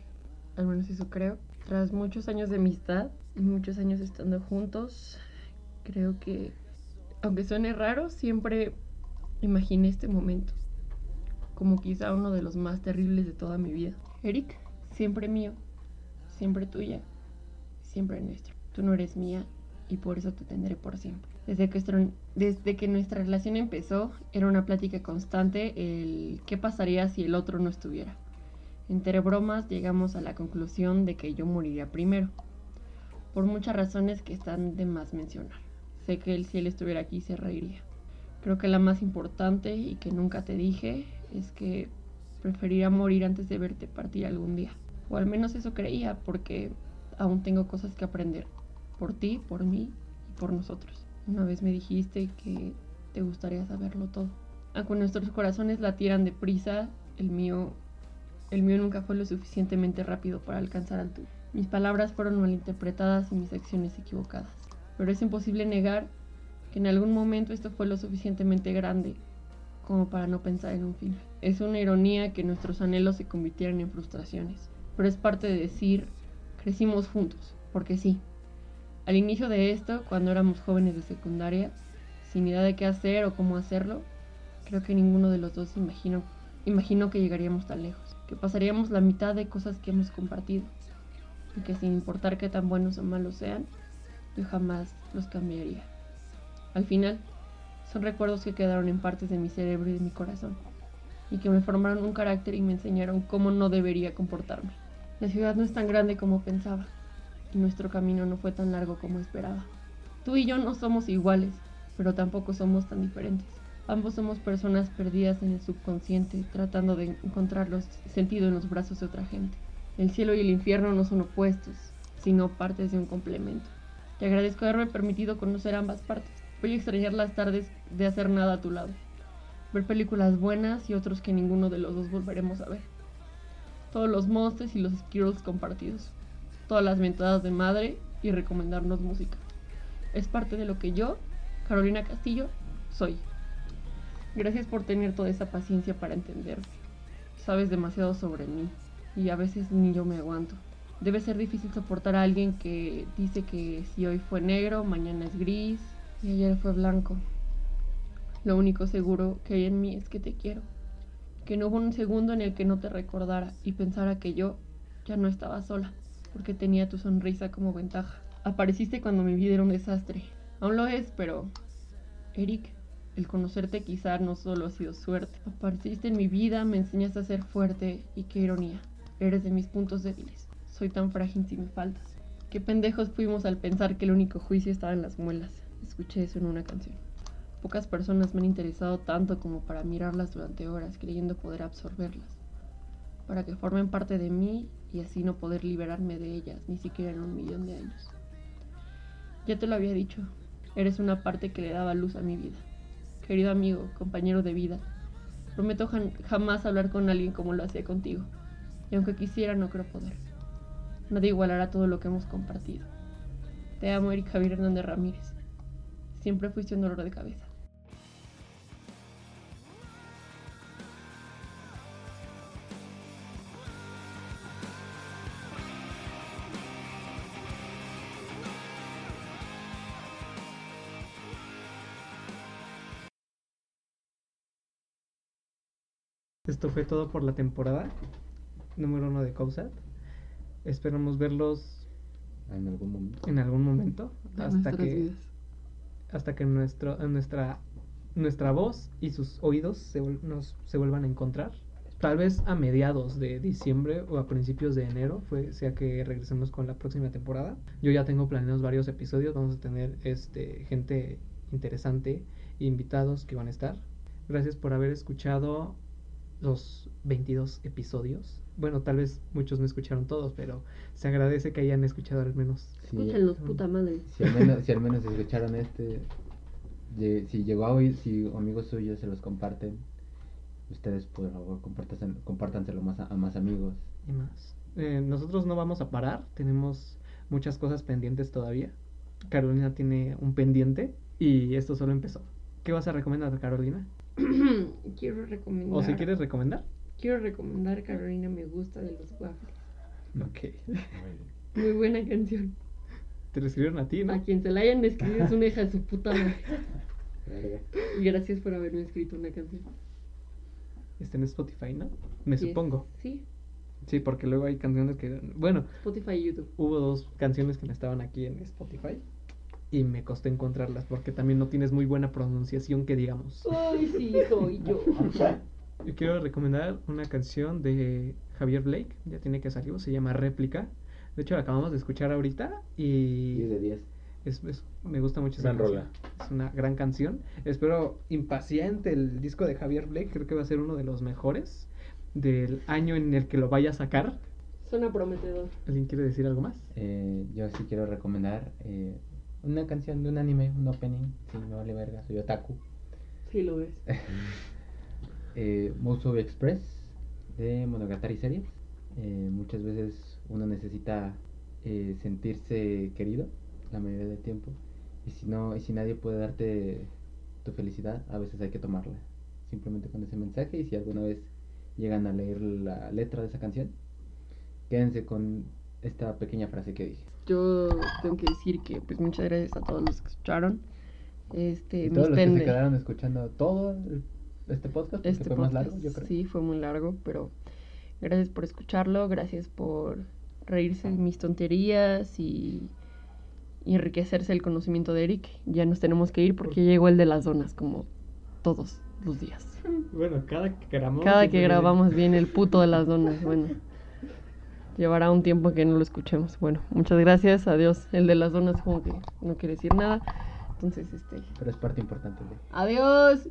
al menos eso creo. Tras muchos años de amistad y muchos años estando juntos, creo que, aunque suene raro, siempre imaginé este momento como quizá uno de los más terribles de toda mi vida. Eric, siempre mío, siempre tuya, siempre nuestro. Tú no eres mía y por eso te tendré por siempre. Desde que, desde que nuestra relación empezó, era una plática constante el qué pasaría si el otro no estuviera. Entre bromas llegamos a la conclusión de que yo moriría primero, por muchas razones que están de más mencionar. Sé que él si él estuviera aquí se reiría. Creo que la más importante y que nunca te dije es que preferiría morir antes de verte partir algún día. O al menos eso creía porque aún tengo cosas que aprender. Por ti, por mí y por nosotros. Una vez me dijiste que te gustaría saberlo todo. Aunque nuestros corazones latieran deprisa, el mío, el mío nunca fue lo suficientemente rápido para alcanzar al tuyo. Mis palabras fueron malinterpretadas y mis acciones equivocadas. Pero es imposible negar que en algún momento esto fue lo suficientemente grande como para no pensar en un final. Es una ironía que nuestros anhelos se convirtieran en frustraciones, pero es parte de decir, crecimos juntos, porque sí. Al inicio de esto, cuando éramos jóvenes de secundaria, sin idea de qué hacer o cómo hacerlo, creo que ninguno de los dos imaginó, que llegaríamos tan lejos, que pasaríamos la mitad de cosas que hemos compartido, y que sin importar qué tan buenos o malos sean, yo jamás los cambiaría. Al final, son recuerdos que quedaron en partes de mi cerebro y de mi corazón, y que me formaron un carácter y me enseñaron cómo no debería comportarme. La ciudad no es tan grande como pensaba, y nuestro camino no fue tan largo como esperaba. Tú y yo no somos iguales, pero tampoco somos tan diferentes. Ambos somos personas perdidas en el subconsciente, tratando de encontrar los- sentido en los brazos de otra gente. El cielo y el infierno no son opuestos, sino partes de un complemento. Te agradezco haberme permitido conocer ambas partes. Voy a extrañar las tardes de hacer nada a tu lado. Ver películas buenas y otros que ninguno de los dos volveremos a ver. Todos los monsters y los Skittles compartidos. Todas las mentadas de madre y recomendarnos música. Es parte de lo que yo, Carolina Castillo, soy. Gracias por tener toda esa paciencia para entenderme. Sabes demasiado sobre mí y a veces ni yo me aguanto. Debe ser difícil soportar a alguien que dice que si hoy fue negro, mañana es gris y ayer fue blanco. Lo único seguro que hay en mí es que te quiero. Que no hubo un segundo en el que no te recordara y pensara que yo ya no estaba sola, porque tenía tu sonrisa como ventaja. Apareciste cuando mi vida era un desastre. Aún lo es, pero... Eric, el conocerte quizá no solo ha sido suerte. Apareciste en mi vida, me enseñaste a ser fuerte y qué ironía. Eres de mis puntos débiles. Soy tan frágil si me faltas. Qué pendejos fuimos al pensar que el único juicio estaba en las muelas. Escuché eso en una canción. Pocas personas me han interesado tanto como para mirarlas durante horas, creyendo poder absorberlas, para que formen parte de mí y así no poder liberarme de ellas, ni siquiera en un millón de años. Ya te lo había dicho, eres una parte que le daba luz a mi vida. Querido amigo, compañero de vida, prometo jamás hablar con alguien como lo hacía contigo, y aunque quisiera no creo poder. Nadie igualará todo lo que hemos compartido. Te amo, Eric Javier Hernández Ramírez. Siempre fuiste un dolor de cabeza. Esto fue todo por la temporada número uno de COSAT. Esperamos verlos en algún momento. En algún momento. hasta que. Hasta que nuestro, nuestra, nuestra voz y sus oídos se, nos, se vuelvan a encontrar. Tal vez a mediados de diciembre o a principios de enero, fue, sea que regresemos con la próxima temporada. Yo ya tengo planeados varios episodios. Vamos a tener este, gente interesante, invitados que van a estar. Gracias por haber escuchado los 22 episodios. Bueno, tal vez muchos no escucharon todos, pero se agradece que hayan escuchado al menos. Escúchenlos, puta madre. Si al, menos, si al menos escucharon este, si llegó a oír, si amigos suyos se los comparten, ustedes por favor compártanselo más a, más amigos. Y más. Eh, nosotros no vamos a parar, tenemos muchas cosas pendientes todavía. Carolina tiene un pendiente y esto solo empezó. ¿Qué vas a recomendar, Carolina? quiero recomendar. ¿O si quieres recomendar? Quiero recomendar Carolina Me Gusta de los Waffles. Ok. Muy buena canción. Te lo escribieron a ti, ¿no? A quien se la hayan escrito es una hija de su puta madre. y gracias por haberme escrito una canción. Está en Spotify, ¿no? Me supongo. Sí. Sí, porque luego hay canciones que. Bueno. Spotify y YouTube. Hubo dos canciones que me estaban aquí en Spotify y me costó encontrarlas porque también no tienes muy buena pronunciación que digamos. Ay, sí, soy yo. Yo quiero recomendar una canción de Javier Blake, ya tiene que salir, se llama Réplica. De hecho, la acabamos de escuchar ahorita y... 10 de 10. Es, me gusta mucho esa canción. Es una gran canción. Espero impaciente el disco de Javier Blake, creo que va a ser uno de los mejores del año en el que lo vaya a sacar. Suena prometedor. ¿Alguien quiere decir algo más? Eh, yo sí quiero recomendar eh, una canción de un anime, un opening. Sí, me vale verga, soy otaku. Sí, lo ves. eh, Express de Monogatari Series. Eh, muchas veces uno necesita eh, sentirse querido la mayoría del tiempo. Y si no, y si nadie puede darte tu felicidad, a veces hay que tomarla. Simplemente con ese mensaje. Y si alguna vez llegan a leer la letra de esa canción, quédense con esta pequeña frase que dije. Yo tengo que decir que pues muchas gracias a todos los que escucharon. Este, todos los que se quedaron escuchando todo este podcast, este fue más largo, yo creo. Sí, fue muy largo, pero gracias por escucharlo, gracias por reírse de mis tonterías y, enriquecerse el conocimiento de Eric. Ya nos tenemos que ir porque llegó el de las donas, como todos los días. Bueno, cada que grabamos. Cada que grabamos viene el puto de las donas, bueno llevará un tiempo que no lo escuchemos. Bueno, muchas gracias, adiós. El de las donas como que no quiere decir nada. Entonces, este... Pero es parte importante Adiós.